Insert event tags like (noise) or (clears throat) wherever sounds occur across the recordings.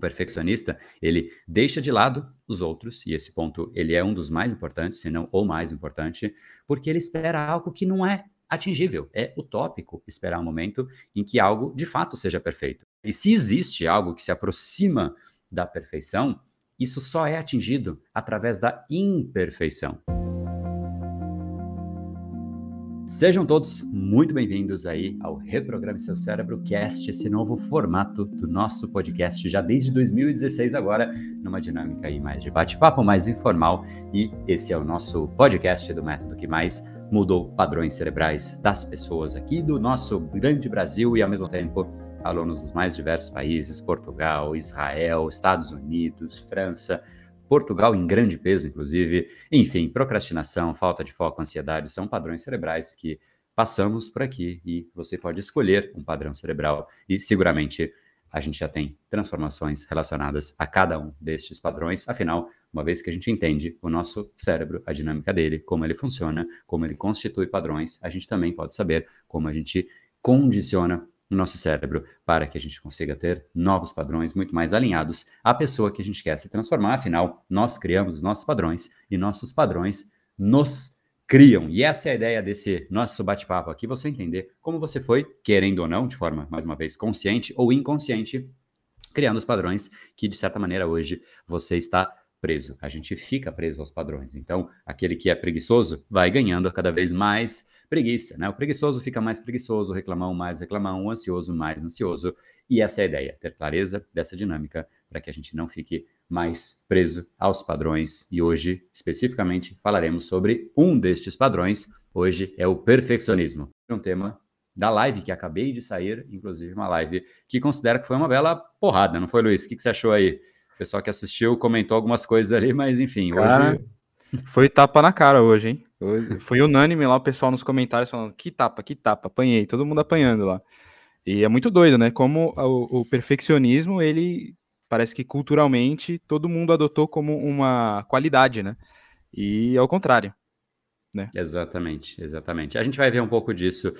perfeccionista, ele deixa de lado os outros, e esse ponto ele é um dos mais importantes, se não o mais importante, porque ele espera algo que não é atingível, é utópico esperar um momento em que algo de fato seja perfeito. E se existe algo que se aproxima da perfeição, isso só é atingido através da imperfeição. Sejam todos muito bem-vindos aí ao Reprograme Seu Cérebro Cast, esse novo formato do nosso podcast já desde 2016 agora, numa dinâmica aí mais de bate-papo, mais informal, e esse é o nosso podcast do método que mais mudou padrões cerebrais das pessoas aqui do nosso grande Brasil e ao mesmo tempo alunos dos mais diversos países, Portugal, Israel, Estados Unidos, França, Portugal em grande peso, inclusive. Enfim, procrastinação, falta de foco, ansiedade são padrões cerebrais que passamos por aqui e você pode escolher um padrão cerebral e seguramente a gente já tem transformações relacionadas a cada um destes padrões. Afinal, uma vez que a gente entende o nosso cérebro, a dinâmica dele, como ele funciona, como ele constitui padrões, a gente também pode saber como a gente condiciona no nosso cérebro para que a gente consiga ter novos padrões muito mais alinhados à pessoa que a gente quer se transformar. Afinal, nós criamos os nossos padrões e nossos padrões nos criam. E essa é a ideia desse nosso bate-papo aqui, você entender como você foi, querendo ou não, de forma, mais uma vez, consciente ou inconsciente, criando os padrões que, de certa maneira, hoje você está preso. A gente fica preso aos padrões. Então, aquele que é preguiçoso vai ganhando cada vez mais preguiça, né? O preguiçoso fica mais preguiçoso, o reclamão mais reclamão, o ansioso mais ansioso. E essa é a ideia, ter clareza dessa dinâmica para que a gente não fique mais preso aos padrões. E hoje, especificamente, falaremos sobre um destes padrões. Hoje é o perfeccionismo. Um tema da live que acabei de sair, inclusive uma live que considero que foi uma bela porrada, não foi, Luiz? O que, que você achou aí? O pessoal que assistiu comentou algumas coisas ali, mas enfim, Cara, hoje foi tapa na cara hoje, hein? Foi unânime lá o pessoal nos comentários falando que tapa, que tapa, apanhei, todo mundo apanhando lá. E é muito doido, né? Como o, o perfeccionismo, ele parece que culturalmente todo mundo adotou como uma qualidade, né? E ao contrário, né? Exatamente, exatamente. A gente vai ver um pouco disso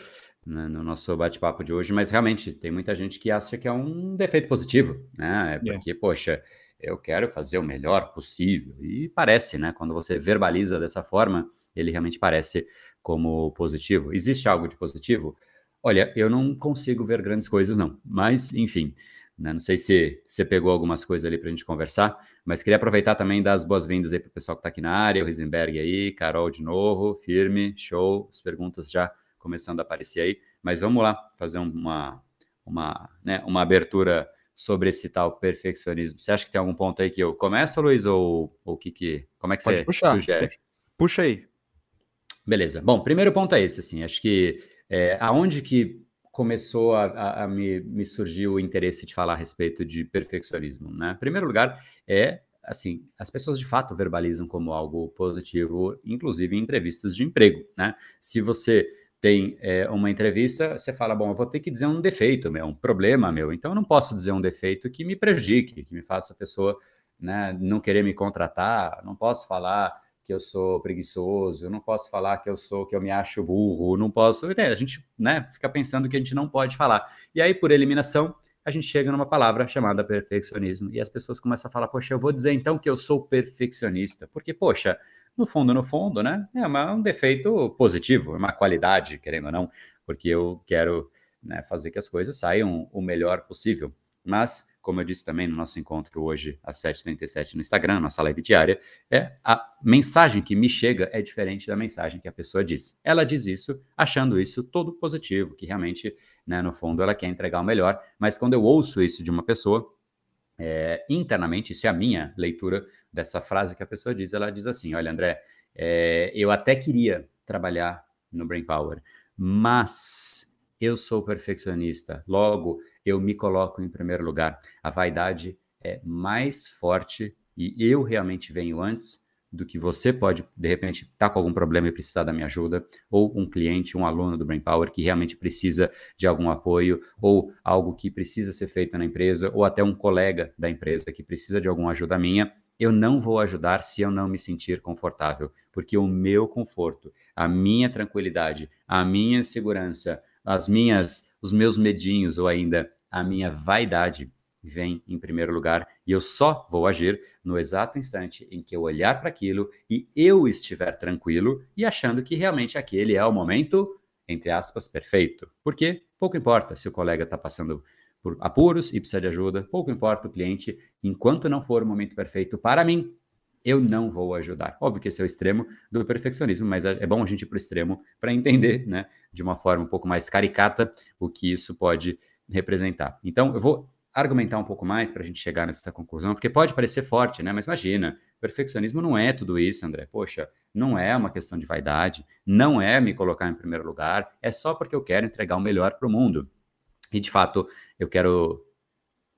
né, no nosso bate-papo de hoje, mas realmente tem muita gente que acha que é um defeito positivo, né? É porque, yeah. poxa, eu quero fazer o melhor possível. E parece, né? Quando você verbaliza dessa forma, ele realmente parece como positivo. Existe algo de positivo? Olha, eu não consigo ver grandes coisas, não. Mas, enfim, né? não sei se você pegou algumas coisas ali para a gente conversar, mas queria aproveitar também dar as boas-vindas aí para o pessoal que está aqui na área, o Risenberg aí, Carol de novo, firme, show, as perguntas já começando a aparecer aí. Mas vamos lá fazer uma, uma, né, uma abertura sobre esse tal perfeccionismo. Você acha que tem algum ponto aí que eu começo, Luiz, ou o que que, como é que Pode você puxar. sugere? Puxa aí. Beleza. Bom, primeiro ponto é esse, assim, acho que é, aonde que começou a, a, a me, me surgir o interesse de falar a respeito de perfeccionismo, né? Em primeiro lugar, é assim, as pessoas de fato verbalizam como algo positivo, inclusive em entrevistas de emprego, né? Se você tem é, uma entrevista, você fala, bom, eu vou ter que dizer um defeito meu, um problema meu, então eu não posso dizer um defeito que me prejudique, que me faça a pessoa né, não querer me contratar, não posso falar que eu sou preguiçoso, não posso falar que eu sou, que eu me acho burro, não posso, a gente né, fica pensando que a gente não pode falar. E aí, por eliminação, a gente chega numa palavra chamada perfeccionismo. E as pessoas começam a falar, poxa, eu vou dizer então que eu sou perfeccionista. Porque, poxa, no fundo, no fundo, né? É uma, um defeito positivo, é uma qualidade, querendo ou não, porque eu quero né, fazer que as coisas saiam o melhor possível. Mas, como eu disse também no nosso encontro hoje, às 7h37 no Instagram, nossa live diária, é a mensagem que me chega é diferente da mensagem que a pessoa diz. Ela diz isso achando isso todo positivo, que realmente, né, no fundo, ela quer entregar o melhor, mas quando eu ouço isso de uma pessoa, é, internamente, isso é a minha leitura dessa frase que a pessoa diz. Ela diz assim: Olha, André, é, eu até queria trabalhar no Brain Power, mas eu sou perfeccionista, logo eu me coloco em primeiro lugar. A vaidade é mais forte e eu realmente venho antes do que você pode, de repente, estar tá com algum problema e precisar da minha ajuda, ou um cliente, um aluno do Brain Power que realmente precisa de algum apoio, ou algo que precisa ser feito na empresa, ou até um colega da empresa que precisa de alguma ajuda minha, eu não vou ajudar se eu não me sentir confortável, porque o meu conforto, a minha tranquilidade, a minha segurança, as minhas, os meus medinhos ou ainda a minha vaidade vem em primeiro lugar e eu só vou agir no exato instante em que eu olhar para aquilo e eu estiver tranquilo e achando que realmente aquele é o momento, entre aspas, perfeito. Porque pouco importa se o colega está passando por apuros e precisa de ajuda, pouco importa o cliente, enquanto não for o momento perfeito para mim, eu não vou ajudar. Óbvio que esse é o extremo do perfeccionismo, mas é, é bom a gente ir para o extremo para entender, né, de uma forma um pouco mais caricata, o que isso pode representar. Então, eu vou argumentar um pouco mais para a gente chegar nessa conclusão, porque pode parecer forte, né? Mas imagina, perfeccionismo não é tudo isso, André. Poxa, não é uma questão de vaidade, não é me colocar em primeiro lugar, é só porque eu quero entregar o melhor para o mundo. E de fato, eu quero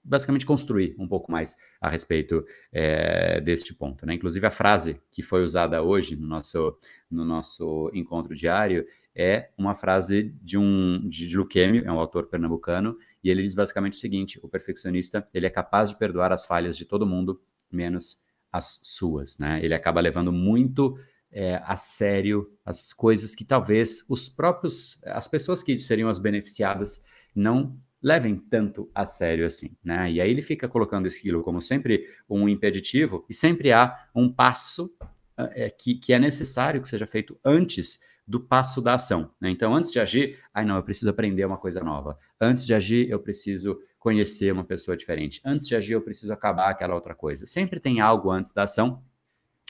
basicamente construir um pouco mais a respeito é, deste ponto. Né? Inclusive, a frase que foi usada hoje no nosso, no nosso encontro diário é uma frase de um de Luquemi, é um autor pernambucano, e ele diz basicamente o seguinte: o perfeccionista ele é capaz de perdoar as falhas de todo mundo, menos as suas. Né? Ele acaba levando muito é, a sério as coisas que talvez os próprios, as pessoas que seriam as beneficiadas não levem tanto a sério assim, né? E aí ele fica colocando aquilo como sempre um impeditivo e sempre há um passo é, que, que é necessário que seja feito antes do passo da ação. Né? Então, antes de agir, ai não, eu preciso aprender uma coisa nova. Antes de agir, eu preciso conhecer uma pessoa diferente. Antes de agir, eu preciso acabar aquela outra coisa. Sempre tem algo antes da ação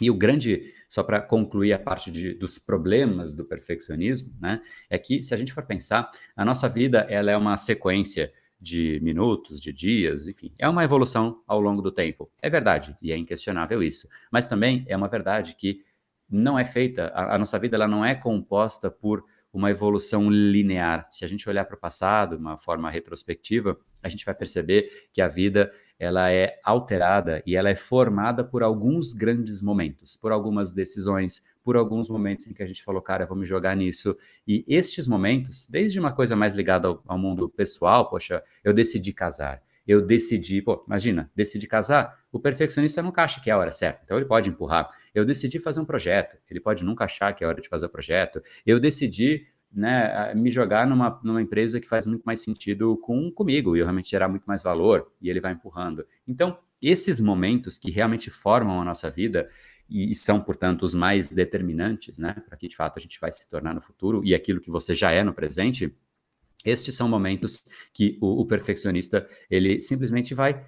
e o grande, só para concluir a parte de, dos problemas do perfeccionismo, né, é que se a gente for pensar, a nossa vida ela é uma sequência de minutos, de dias, enfim, é uma evolução ao longo do tempo. É verdade, e é inquestionável isso. Mas também é uma verdade que não é feita, a, a nossa vida ela não é composta por uma evolução linear. Se a gente olhar para o passado, de uma forma retrospectiva, a gente vai perceber que a vida ela é alterada e ela é formada por alguns grandes momentos, por algumas decisões, por alguns momentos em que a gente falou, cara, vamos jogar nisso. E estes momentos, desde uma coisa mais ligada ao, ao mundo pessoal, poxa, eu decidi casar, eu decidi, pô, imagina, decidi casar, o perfeccionista nunca acha que é a hora certa, então ele pode empurrar. Eu decidi fazer um projeto, ele pode nunca achar que é a hora de fazer o projeto. Eu decidi né, me jogar numa, numa empresa que faz muito mais sentido com comigo e eu realmente gerar muito mais valor e ele vai empurrando. Então, esses momentos que realmente formam a nossa vida e são, portanto, os mais determinantes, né, para que de fato a gente vai se tornar no futuro e aquilo que você já é no presente, estes são momentos que o, o perfeccionista ele simplesmente vai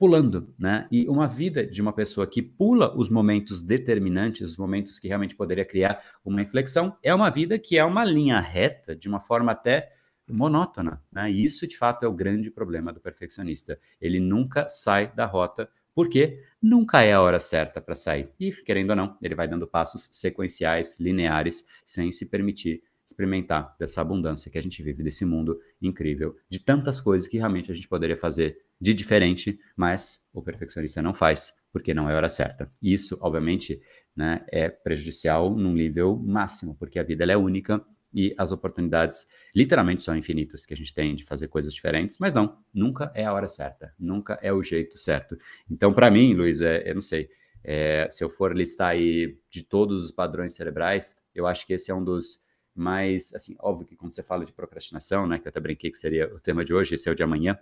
pulando, né? E uma vida de uma pessoa que pula os momentos determinantes, os momentos que realmente poderia criar uma inflexão, é uma vida que é uma linha reta, de uma forma até monótona, né? E isso de fato é o grande problema do perfeccionista. Ele nunca sai da rota porque nunca é a hora certa para sair. E querendo ou não, ele vai dando passos sequenciais, lineares, sem se permitir experimentar dessa abundância que a gente vive, desse mundo incrível, de tantas coisas que realmente a gente poderia fazer de diferente, mas o perfeccionista não faz, porque não é a hora certa. Isso, obviamente, né, é prejudicial num nível máximo, porque a vida é única e as oportunidades literalmente são infinitas que a gente tem de fazer coisas diferentes, mas não, nunca é a hora certa, nunca é o jeito certo. Então, para mim, Luiz, é, eu não sei, é, se eu for listar aí de todos os padrões cerebrais, eu acho que esse é um dos mas, assim, óbvio que quando você fala de procrastinação, né, que eu até brinquei que seria o tema de hoje, esse é o de amanhã,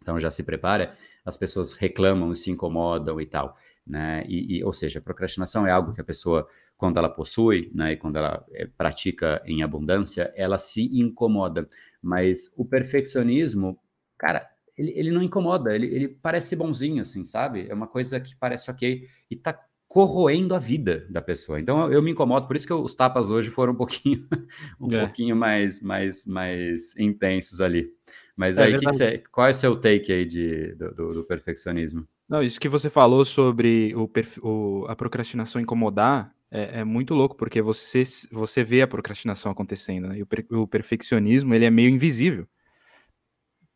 então já se prepara, as pessoas reclamam, se incomodam e tal, né, e, e ou seja, procrastinação é algo que a pessoa, quando ela possui, né, e quando ela é, pratica em abundância, ela se incomoda, mas o perfeccionismo, cara, ele, ele não incomoda, ele, ele parece bonzinho, assim, sabe? É uma coisa que parece ok e tá corroendo a vida da pessoa. Então eu, me incomodo, por isso que eu, os tapas hoje foram um pouquinho, (laughs) um é. pouquinho mais, mais, mais intensos ali. Mas é aí, que que você, qual é o seu take aí de, do, do, do, perfeccionismo? Não, isso que você falou sobre o, o a procrastinação incomodar é, é, muito louco, porque você, você vê a procrastinação acontecendo, né? E o, o perfeccionismo, ele é meio invisível.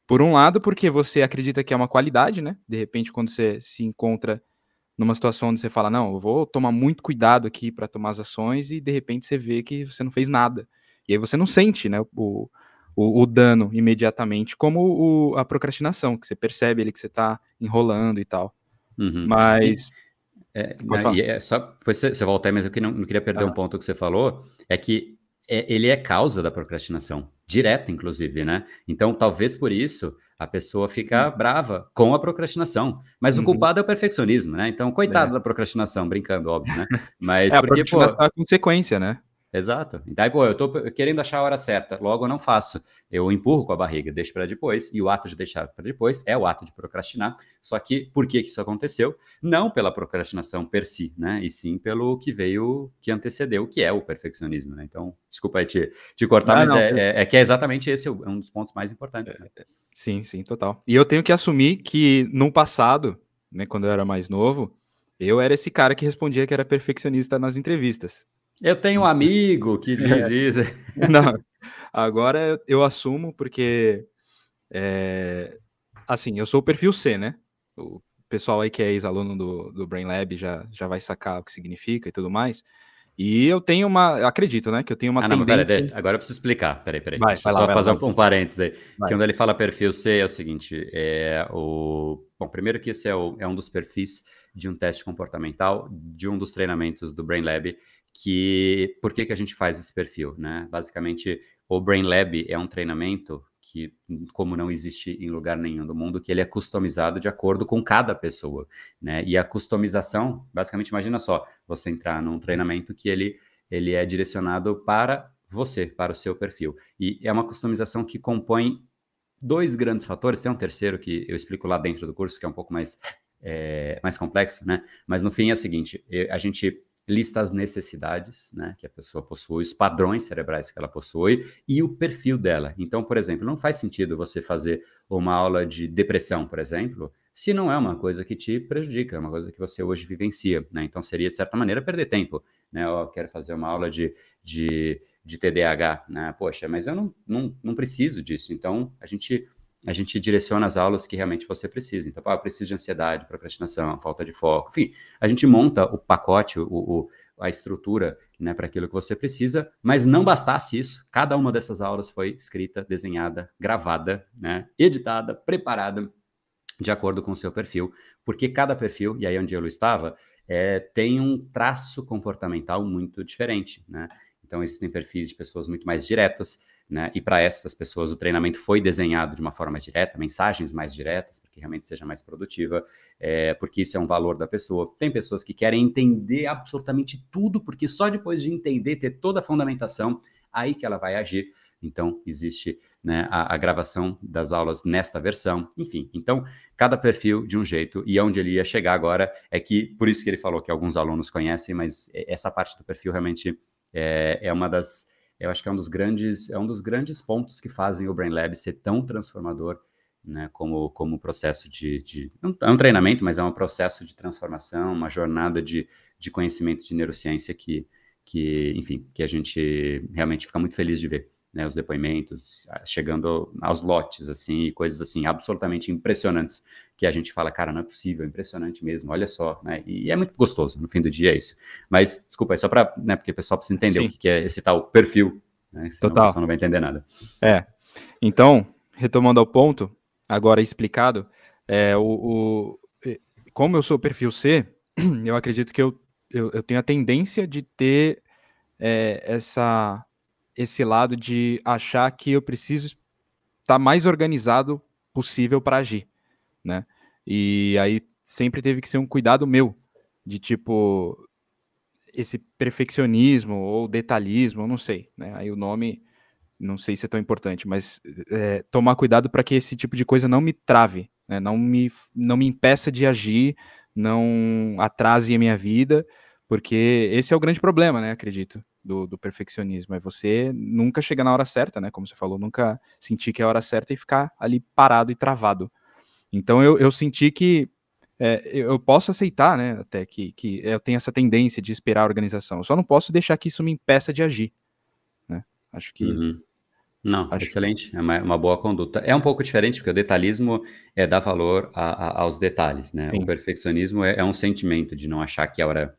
Por um lado, porque você acredita que é uma qualidade, né? De repente, quando você se encontra numa situação onde você fala, não, eu vou tomar muito cuidado aqui para tomar as ações e de repente você vê que você não fez nada. E aí você não sente, né, o, o, o dano imediatamente, como o, a procrastinação, que você percebe ali que você está enrolando e tal. Uhum. Mas... É, e é só depois você, você volta aí, mas eu que não, não queria perder ah. um ponto que você falou, é que é, ele é causa da procrastinação direta, inclusive, né? Então, talvez por isso a pessoa fica uhum. brava com a procrastinação. Mas uhum. o culpado é o perfeccionismo, né? Então, coitado é. da procrastinação, brincando, óbvio, né? (laughs) Mas é, porque, pô. É a consequência, né? Exato. Então, pô, eu tô querendo achar a hora certa, logo eu não faço. Eu empurro com a barriga, deixo para depois, e o ato de deixar para depois é o ato de procrastinar. Só que por que isso aconteceu? Não pela procrastinação per si, né? E sim pelo que veio, que antecedeu, que é o perfeccionismo, né? Então, desculpa aí te, te cortar, mas não, é, é, é, que é exatamente esse é um dos pontos mais importantes. Né? É, sim, sim, total. E eu tenho que assumir que no passado, né, quando eu era mais novo, eu era esse cara que respondia que era perfeccionista nas entrevistas. Eu tenho um amigo que (laughs) diz é. isso. (laughs) Não, agora eu assumo porque, é, assim, eu sou o perfil C, né? O pessoal aí que é ex-aluno do, do Brain Lab já, já vai sacar o que significa e tudo mais. E eu tenho uma, acredito, né, que eu tenho uma ah, não, tendência... Pera, agora eu preciso explicar, peraí, peraí. Vai, vai lá, só vai fazer lá, um, um parênteses aí. Vai. Quando ele fala perfil C é o seguinte, é o... Bom, primeiro que esse é, o, é um dos perfis de um teste comportamental de um dos treinamentos do Brain Lab que por que, que a gente faz esse perfil, né? Basicamente, o Brain Lab é um treinamento que, como não existe em lugar nenhum do mundo, que ele é customizado de acordo com cada pessoa, né? E a customização, basicamente, imagina só, você entrar num treinamento que ele, ele é direcionado para você, para o seu perfil. E é uma customização que compõe dois grandes fatores, tem um terceiro que eu explico lá dentro do curso, que é um pouco mais, é, mais complexo, né? Mas no fim é o seguinte, a gente lista as necessidades né, que a pessoa possui, os padrões cerebrais que ela possui e o perfil dela. Então, por exemplo, não faz sentido você fazer uma aula de depressão, por exemplo, se não é uma coisa que te prejudica, é uma coisa que você hoje vivencia. Né? Então, seria, de certa maneira, perder tempo. Né? Eu quero fazer uma aula de, de, de TDAH. Né? Poxa, mas eu não, não, não preciso disso. Então, a gente a gente direciona as aulas que realmente você precisa. Então, ah, eu preciso de ansiedade, procrastinação, falta de foco, enfim, a gente monta o pacote, o, o a estrutura né, para aquilo que você precisa, mas não bastasse isso, cada uma dessas aulas foi escrita, desenhada, gravada, né, editada, preparada de acordo com o seu perfil, porque cada perfil, e aí onde eu estava, é, tem um traço comportamental muito diferente, né? Então, existem perfis de pessoas muito mais diretas, né? E para essas pessoas o treinamento foi desenhado de uma forma mais direta, mensagens mais diretas, para que realmente seja mais produtiva, é, porque isso é um valor da pessoa. Tem pessoas que querem entender absolutamente tudo, porque só depois de entender, ter toda a fundamentação, aí que ela vai agir. Então, existe né, a, a, gravação das aulas nesta versão, enfim. Então, cada perfil de um jeito, e onde ele ia chegar agora é que, por isso que ele falou que alguns alunos conhecem, mas essa parte do perfil realmente é, é uma das eu acho que é um dos grandes, é um dos grandes pontos que fazem o Brain Lab ser tão transformador, né, como, como processo de, de, é um treinamento, mas é um processo de transformação, uma jornada de, de conhecimento de neurociência que, que, enfim, que a gente realmente fica muito feliz de ver né, os depoimentos, chegando aos lotes, assim, e coisas assim, absolutamente impressionantes, que a gente fala, cara, não é possível, é impressionante mesmo, olha só, né, e é muito gostoso, no fim do dia é isso. Mas, desculpa, é só para, né, porque o pessoal precisa entender Sim. o que é esse tal perfil, né, Total. o pessoal não vai entender nada. É, então, retomando ao ponto, agora explicado, é, o, o como eu sou perfil C, (clears throat) eu acredito que eu, eu, eu tenho a tendência de ter é, essa esse lado de achar que eu preciso estar tá mais organizado possível para agir, né? E aí sempre teve que ser um cuidado meu de tipo esse perfeccionismo ou detalhismo, não sei, né? Aí o nome não sei se é tão importante, mas é, tomar cuidado para que esse tipo de coisa não me trave, né? não, me, não me impeça de agir, não atrase a minha vida, porque esse é o grande problema, né? Acredito do, do, perfeccionismo. É você nunca chegar na hora certa, né? Como você falou, nunca sentir que é a hora certa e ficar ali parado e travado. Então eu, eu senti que é, eu posso aceitar, né? Até que, que eu tenho essa tendência de esperar a organização. Eu só não posso deixar que isso me impeça de agir. Né? Acho que. Uhum. Não, Acho... excelente. É uma, uma, boa conduta. É um pouco diferente, porque o detalhismo é dar valor a, a, aos detalhes, né? Sim. O perfeccionismo é, é, um sentimento de não achar que é a hora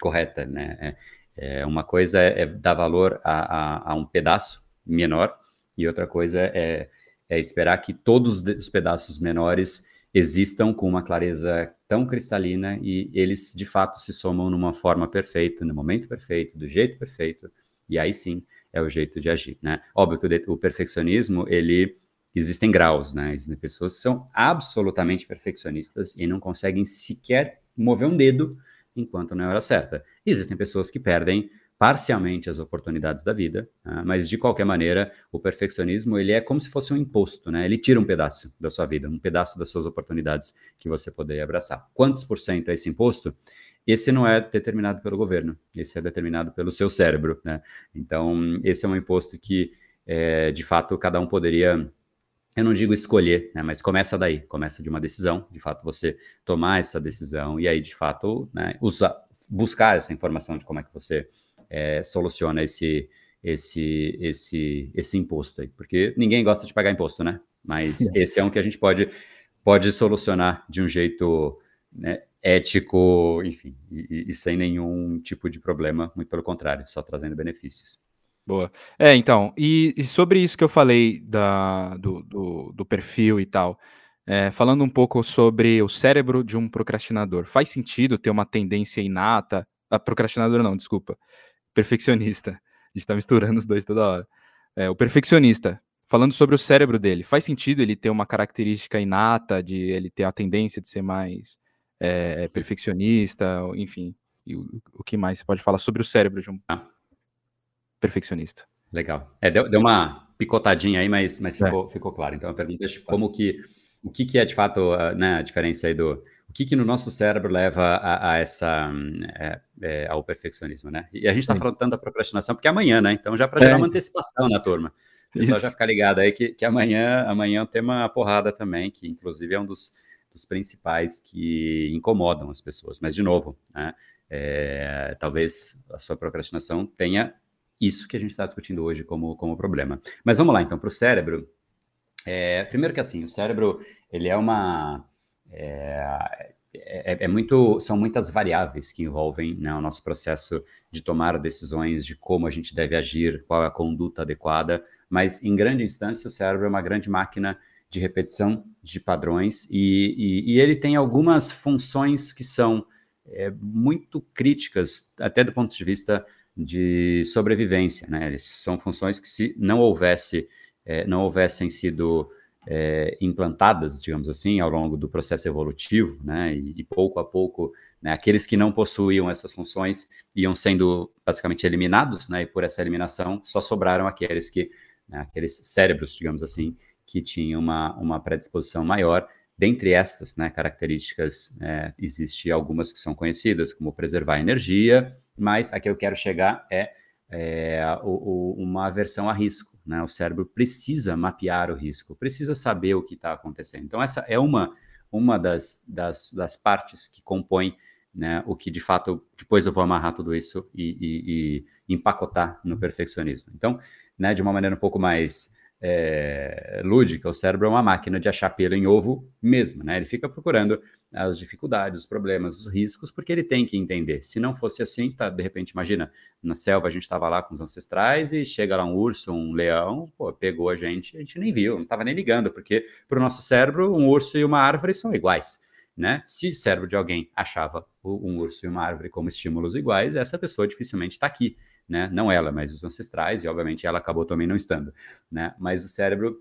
correta, né? É, é, uma coisa é, é dar valor a, a, a, um pedaço menor e outra coisa é, é esperar que todos os pedaços menores existam com uma clareza tão cristalina e eles de fato se somam numa forma perfeita, no momento perfeito, do jeito perfeito, E aí sim é o jeito de agir, né? Óbvio que o, o perfeccionismo, ele existem graus, né? Existem pessoas que são absolutamente perfeccionistas e não conseguem sequer mover um dedo enquanto não é hora certa. Existem pessoas que perdem parcialmente as oportunidades da vida, né? mas de qualquer maneira, o perfeccionismo ele é como se fosse um imposto, né? Ele tira um pedaço da sua vida, um pedaço das suas oportunidades que você poderia abraçar. Quantos por cento é esse imposto? Esse não é determinado pelo governo, esse é determinado pelo seu cérebro, né? Então, esse é um imposto que, é, de fato, cada um poderia eu não digo escolher, né, mas começa daí, começa de uma decisão, de fato você tomar essa decisão e aí de fato né, usar, buscar essa informação de como é que você é, soluciona esse, esse, esse, esse imposto aí, porque ninguém gosta de pagar imposto, né? Mas é. (laughs) esse é um que a gente pode, pode solucionar de um jeito né, ético, enfim, e, e, sem nenhum tipo de problema, muito pelo contrário, só trazendo benefícios. Boa. É, então, e, e sobre isso que eu falei da, do, do, do perfil e tal, é, falando um pouco sobre o cérebro de um procrastinador, faz sentido ter uma tendência inata, a ah, procrastinador não, desculpa, perfeccionista. A gente tá misturando os dois toda hora. É, o perfeccionista, falando sobre o cérebro dele, faz sentido ele ter uma característica inata de ele ter a tendência de ser mais é, perfeccionista, enfim. E o, o, que mais você pode falar sobre o cérebro de um ah. Perfeccionista? Legal. É, deu, deu, uma picotadinha aí, mas, mas é. ficou, é. ficou claro. Então a pergunta é como que o que, que é de fato né, a diferença aí do o que, que no nosso cérebro leva a, a essa é, é, ao perfeccionismo, né? E a gente está falando tanto da procrastinação porque é amanhã, né? Então já para gerar é. uma antecipação na turma. Pessoal já ficar ligado aí que, que amanhã, amanhã é um tema porrada também, que inclusive é um dos, dos principais que incomodam as pessoas. Mas, de novo, né, é, talvez a sua procrastinação tenha isso que a gente está discutindo hoje como, como problema. Mas vamos lá, então, para o cérebro. É, primeiro que assim, o cérebro, ele é uma é, é, é, muito, são muitas variáveis que envolvem né, o nosso processo de tomar decisões de como a gente deve agir, qual é a conduta adequada, mas em grande instância o cérebro é uma grande máquina de repetição de padrões e, e, e ele tem algumas funções que são é, muito críticas, até do ponto de vista de sobrevivência. Né? Eles são funções que se não houvesse, é, não houvessem sido é, implantadas, digamos assim, ao longo do processo evolutivo, né, e, e pouco a pouco, né, aqueles que não possuíam essas funções iam sendo basicamente eliminados, né, e por essa eliminação só sobraram aqueles que, né, aqueles cérebros, digamos assim, que tinham uma, uma predisposição maior. Dentre estas né, características, é, existe algumas que são conhecidas, como preservar energia, mas a que eu quero chegar é, é o, o, uma aversão a risco. Né? O cérebro precisa mapear o risco, precisa saber o que está acontecendo. Então, essa é uma, uma das, das, das partes que compõe né, o que de fato depois eu vou amarrar tudo isso e, e, e empacotar no perfeccionismo. Então, né, de uma maneira um pouco mais é, lúdica, o cérebro é uma máquina de achar pelo em ovo mesmo, né? Ele fica procurando as dificuldades, os problemas, os riscos, porque ele tem que entender. Se não fosse assim, tá, de repente, imagina, na selva a gente estava lá com os ancestrais e chega lá um urso, um leão, pô, pegou a gente, a gente nem viu, não estava nem ligando, porque para o nosso cérebro, um urso e uma árvore são iguais. Né? Se o cérebro de alguém achava um urso e uma árvore como estímulos iguais, essa pessoa dificilmente está aqui né? Não ela, mas os ancestrais, e obviamente ela acabou também não estando, né? Mas o cérebro,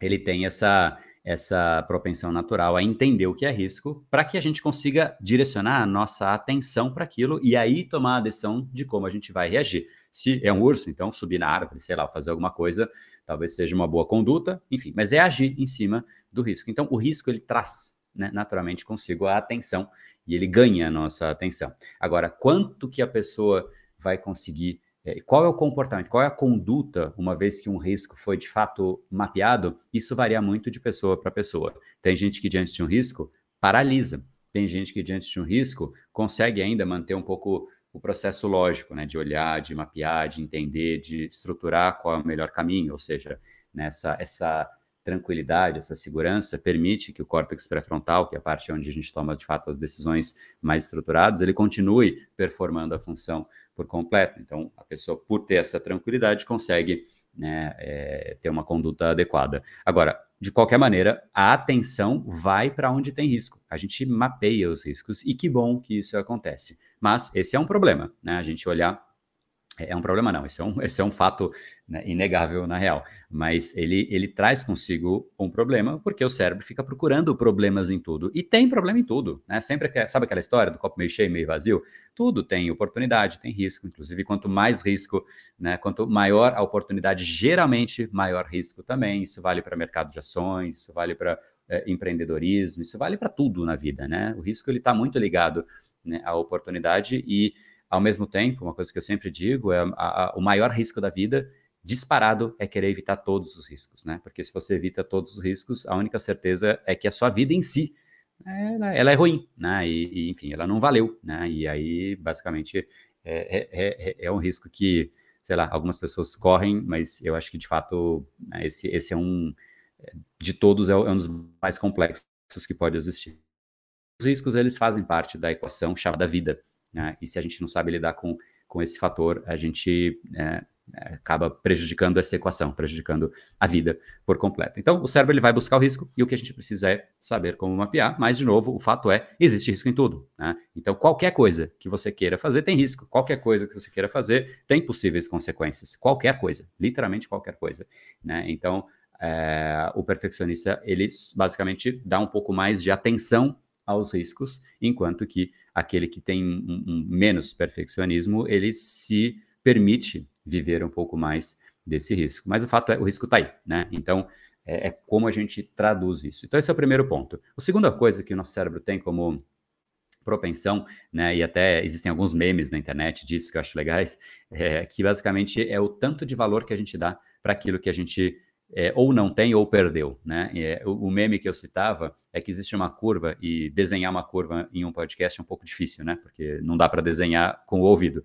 ele tem essa, essa propensão natural a entender o que é risco para que a gente consiga direcionar a nossa atenção para aquilo e aí tomar a decisão de como a gente vai reagir. Se é um urso, então subir na árvore, sei lá, fazer alguma coisa, talvez seja uma boa conduta, enfim, mas é agir em cima do risco. Então, o risco ele traz né, naturalmente consigo a atenção e ele ganha a nossa atenção. Agora, quanto que a pessoa vai conseguir. É, qual é o comportamento, qual é a conduta, uma vez que um risco foi de fato mapeado? Isso varia muito de pessoa para pessoa. Tem gente que, diante de um risco, paralisa. Tem gente que, diante de um risco, consegue ainda manter um pouco o processo lógico, né, de olhar, de mapear, de entender, de estruturar qual é o melhor caminho, ou seja, nessa essa tranquilidade, essa segurança permite que o córtex pré-frontal, que é a parte onde a gente toma de fato as decisões mais estruturadas, ele continue performando a função por completo. Então, a pessoa, por ter essa tranquilidade, consegue né, é, ter uma conduta adequada. Agora, de qualquer maneira, a atenção vai para onde tem risco. A gente mapeia os riscos e que bom que isso acontece. Mas esse é um problema, né? A gente olhar é, é um problema, não. Isso é um, (laughs) isso é um fato né, inegável na real. Mas ele, ele traz consigo um problema, porque o cérebro fica procurando problemas em tudo. E tem problema em tudo. Né? Sempre que, sabe aquela história do copo meio cheio, meio vazio? Tudo tem oportunidade, tem risco. Inclusive, quanto mais risco, né, quanto maior a oportunidade, geralmente maior risco também. Isso vale para mercado de ações, isso vale para é, empreendedorismo, isso vale para tudo na vida. Né? O risco ele está muito ligado né, à oportunidade e ao mesmo tempo, uma coisa que eu sempre digo é a, a, o maior risco da vida disparado é querer evitar todos os riscos, né? Porque se você evita todos os riscos, a única certeza é que a sua vida em si ela, ela é ruim, né? E, e, enfim, ela não valeu, né? E aí, basicamente, é, é, é, é, um risco que, sei lá, algumas pessoas correm, mas eu acho que de fato né, esse, esse é um de todos é, é um dos mais complexos que pode existir. Os riscos eles fazem parte da equação chamada vida. Né? E se a gente não sabe lidar com, com esse fator, a gente é, acaba prejudicando essa equação, prejudicando a vida por completo. Então, o cérebro ele vai buscar o risco e o que a gente precisa é saber como mapear. Mas, de novo, o fato é, existe risco em tudo. Né? Então, qualquer coisa que você queira fazer tem risco. Qualquer coisa que você queira fazer tem possíveis consequências. Qualquer coisa, literalmente qualquer coisa. Né? Então, é, o perfeccionista, ele basicamente dá um pouco mais de atenção aos riscos, enquanto que aquele que tem um, um menos perfeccionismo, ele se permite viver um pouco mais desse risco. Mas o fato é, o risco está aí, né? Então, é, é, como a gente traduz isso. Então, esse é o primeiro ponto. A segunda coisa que o nosso cérebro tem como propensão, né, e até existem alguns memes na internet disso que eu acho legais, (laughs) é, que basicamente é o tanto de valor que a gente dá para aquilo que a gente é, ou não tem ou perdeu, né? É, o, o, meme que eu citava é que existe uma curva e desenhar uma curva em um podcast é um pouco difícil, né? Porque não dá para desenhar com o ouvido,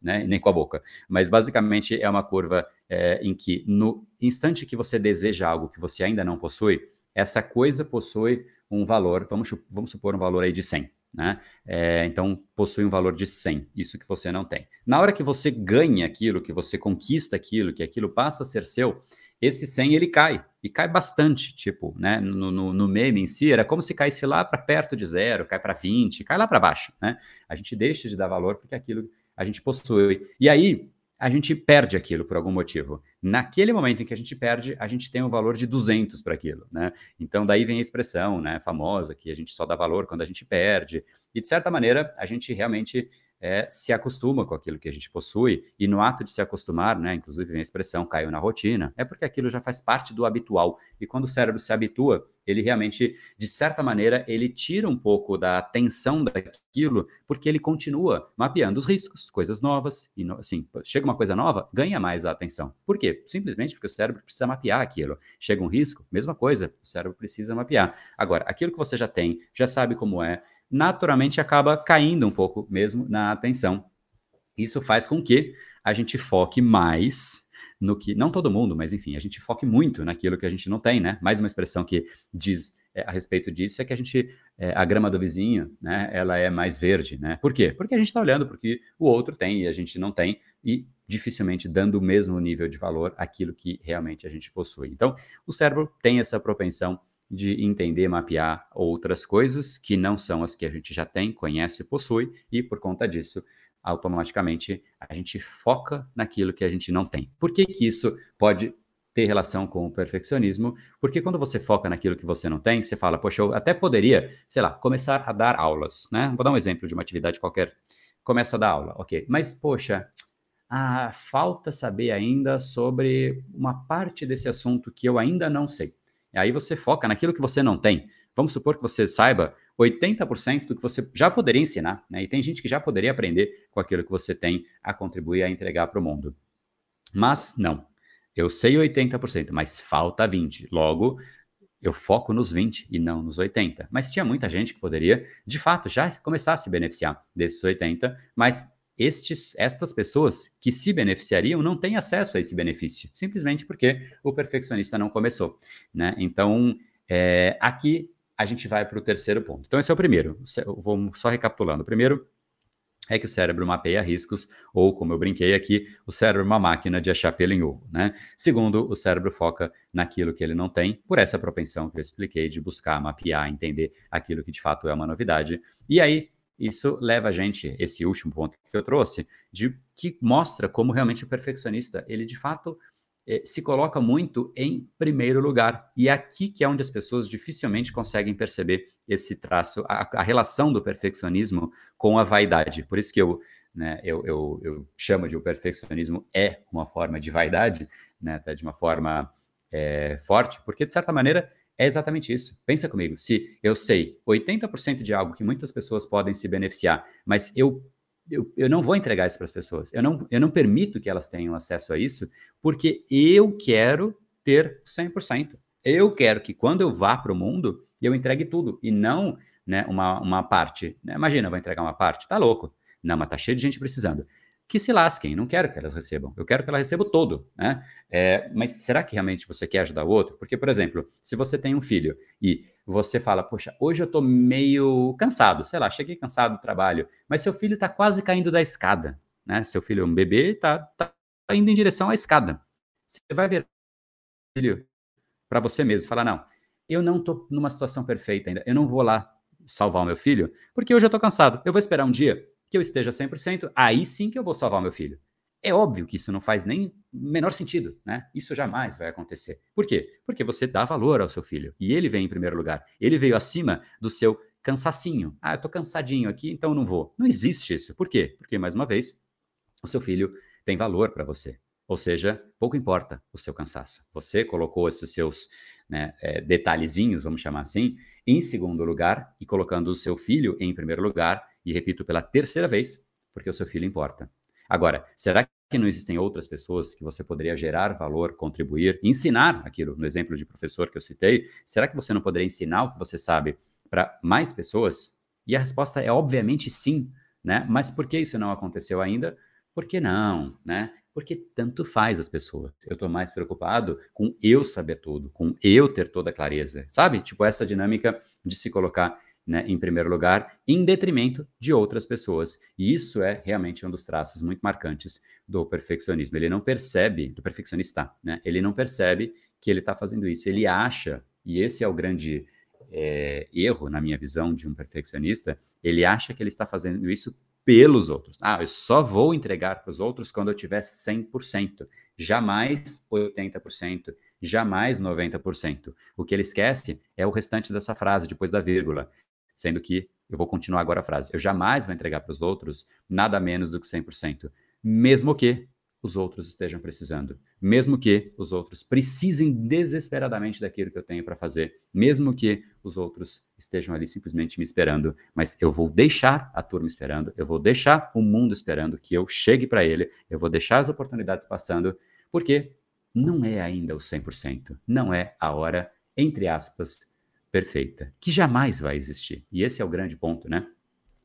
né? Nem com a boca. Mas basicamente é uma curva é, em que no instante que você deseja algo que você ainda não possui, essa coisa possui um valor, vamos, vamos supor um valor aí de 100. Né? É, então, possui um valor de 100, isso que você não tem. Na hora que você ganha aquilo, que você conquista aquilo, que aquilo passa a ser seu, esse 100 ele cai, e cai bastante, tipo, né, no, no, no meme em si, era como se caísse lá para perto de zero, cai para 20, cai lá para baixo, né? A gente deixa de dar valor porque aquilo a gente possui. E aí, a gente perde aquilo por algum motivo. Naquele momento em que a gente perde, a gente tem um valor de 200 para aquilo, né? Então daí vem a expressão, né, famosa que a gente só dá valor quando a gente perde. E de certa maneira, a gente realmente é, se acostuma com aquilo que a gente possui, e no ato de se acostumar, né, inclusive a expressão caiu na rotina, é porque aquilo já faz parte do habitual. E quando o cérebro se habitua, ele realmente, de certa maneira, ele tira um pouco da atenção daquilo, porque ele continua mapeando os riscos, coisas novas, e assim, chega uma coisa nova, ganha mais a atenção. Por quê? Simplesmente porque o cérebro precisa mapear aquilo. Chega um risco, mesma coisa, o cérebro precisa mapear. Agora, aquilo que você já tem, já sabe como é, naturalmente acaba caindo um pouco mesmo na atenção. Isso faz com que a gente foque mais no que, não todo mundo, mas enfim, a gente foque muito naquilo que a gente não tem, né? Mais uma expressão que diz é, a respeito disso é que a gente, é, a grama do vizinho, né, ela é mais verde, né? Por quê? Porque a gente está olhando porque o outro tem e a gente não tem e dificilmente dando o mesmo nível de valor àquilo que realmente a gente possui. Então, o cérebro tem essa propensão de entender, mapear outras coisas que não são as que a gente já tem, conhece, possui, e por conta disso, automaticamente a gente foca naquilo que a gente não tem. Por que, que isso pode ter relação com o perfeccionismo? Porque quando você foca naquilo que você não tem, você fala, poxa, eu até poderia, sei lá, começar a dar aulas, né? Vou dar um exemplo de uma atividade qualquer. Começa a dar aula, ok. Mas, poxa, ah, falta saber ainda sobre uma parte desse assunto que eu ainda não sei. Aí você foca naquilo que você não tem. Vamos supor que você saiba 80% do que você já poderia ensinar, né? E tem gente que já poderia aprender com aquilo que você tem a contribuir a entregar para o mundo. Mas não. Eu sei 80%, mas falta 20. Logo, eu foco nos 20 e não nos 80. Mas tinha muita gente que poderia, de fato, já começar a se beneficiar desses 80, mas estes, estas pessoas que se beneficiariam não têm acesso a esse benefício, simplesmente porque o perfeccionista não começou. Né? Então, é, aqui a gente vai para o terceiro ponto. Então, esse é o primeiro. Vamos só recapitulando. O primeiro é que o cérebro mapeia riscos, ou como eu brinquei aqui, o cérebro é uma máquina de achar pelo em ovo, né? Segundo, o cérebro foca naquilo que ele não tem, por essa propensão que eu expliquei de buscar, mapear, entender aquilo que de fato é uma novidade. E aí, isso leva a gente, esse último ponto que eu trouxe, de que mostra como realmente o perfeccionista, ele de fato eh, se coloca muito em primeiro lugar. E é aqui que é onde as pessoas dificilmente conseguem perceber esse traço, a, a relação do perfeccionismo com a vaidade. Por isso que eu, né, eu, eu, eu, chamo de o perfeccionismo é uma forma de vaidade, né, de uma forma é, forte, porque de certa maneira é exatamente isso. Pensa comigo, se eu sei 80% de algo que muitas pessoas podem se beneficiar, mas eu, eu, eu não vou entregar isso para as pessoas, eu não, eu não permito que elas tenham acesso a isso, porque eu quero ter 100%. Eu quero que quando eu vá para o mundo, eu entregue tudo, e não né, uma, uma parte. Né? Imagina, eu vou entregar uma parte, tá louco. Não, mas tá cheio de gente precisando que se lasquem, não quero que elas recebam, eu quero que ela receba todo, né? É, mas será que realmente você quer ajudar o outro? Porque, por exemplo, se você tem um filho e você fala, poxa, hoje eu tô meio cansado, sei lá, cheguei cansado do trabalho, mas seu filho tá quase caindo da escada, né? Seu filho é um bebê, tá, tá indo em direção à escada. Você vai ver filho para você mesmo, falar, não, eu não tô numa situação perfeita ainda, eu não vou lá salvar o meu filho, porque hoje eu tô cansado, eu vou esperar um dia que eu esteja 100%, aí sim que eu vou salvar meu filho. É óbvio que isso não faz nem menor sentido, né? Isso jamais vai acontecer. Por quê? Porque você dá valor ao seu filho e ele vem em primeiro lugar. Ele veio acima do seu cansacinho. Ah, eu tô cansadinho aqui, então eu não vou. Não existe isso. Por quê? Porque, mais uma vez, o seu filho tem valor para você. Ou seja, pouco importa o seu cansaço. Você colocou esses seus né, é, detalhezinhos, vamos chamar assim, em segundo lugar e colocando o seu filho em primeiro lugar, e repito pela terceira vez, porque o seu filho importa. Agora, será que não existem outras pessoas que você poderia gerar valor, contribuir, ensinar aquilo, no exemplo de professor que eu citei? Será que você não poderia ensinar o que você sabe para mais pessoas? E a resposta é obviamente sim, né? Mas por que isso não aconteceu ainda? Por que não, né? porque tanto faz as pessoas. Eu estou mais preocupado com eu saber tudo, com eu ter toda a clareza, sabe? Tipo essa dinâmica de se colocar né, em primeiro lugar, em detrimento de outras pessoas. E isso é realmente um dos traços muito marcantes do perfeccionismo. Ele não percebe, do perfeccionista, né? Ele não percebe que ele está fazendo isso. Ele acha, e esse é o grande é, erro, na minha visão, de um perfeccionista, ele acha que ele está fazendo isso pelos outros. Ah, eu só vou entregar para os outros quando eu tiver 100%, jamais 80%, jamais 90%. O que ele esquece é o restante dessa frase depois da vírgula, sendo que eu vou continuar agora a frase. Eu jamais vou entregar para os outros nada menos do que 100%, mesmo que os outros estejam precisando, mesmo que os outros precisem desesperadamente daquilo que eu tenho para fazer, mesmo que os outros estejam ali simplesmente me esperando, mas eu vou deixar a turma esperando, eu vou deixar o mundo esperando que eu chegue para ele, eu vou deixar as oportunidades passando, porque não é ainda o 100%, não é a hora, entre aspas, perfeita, que jamais vai existir. E esse é o grande ponto, né?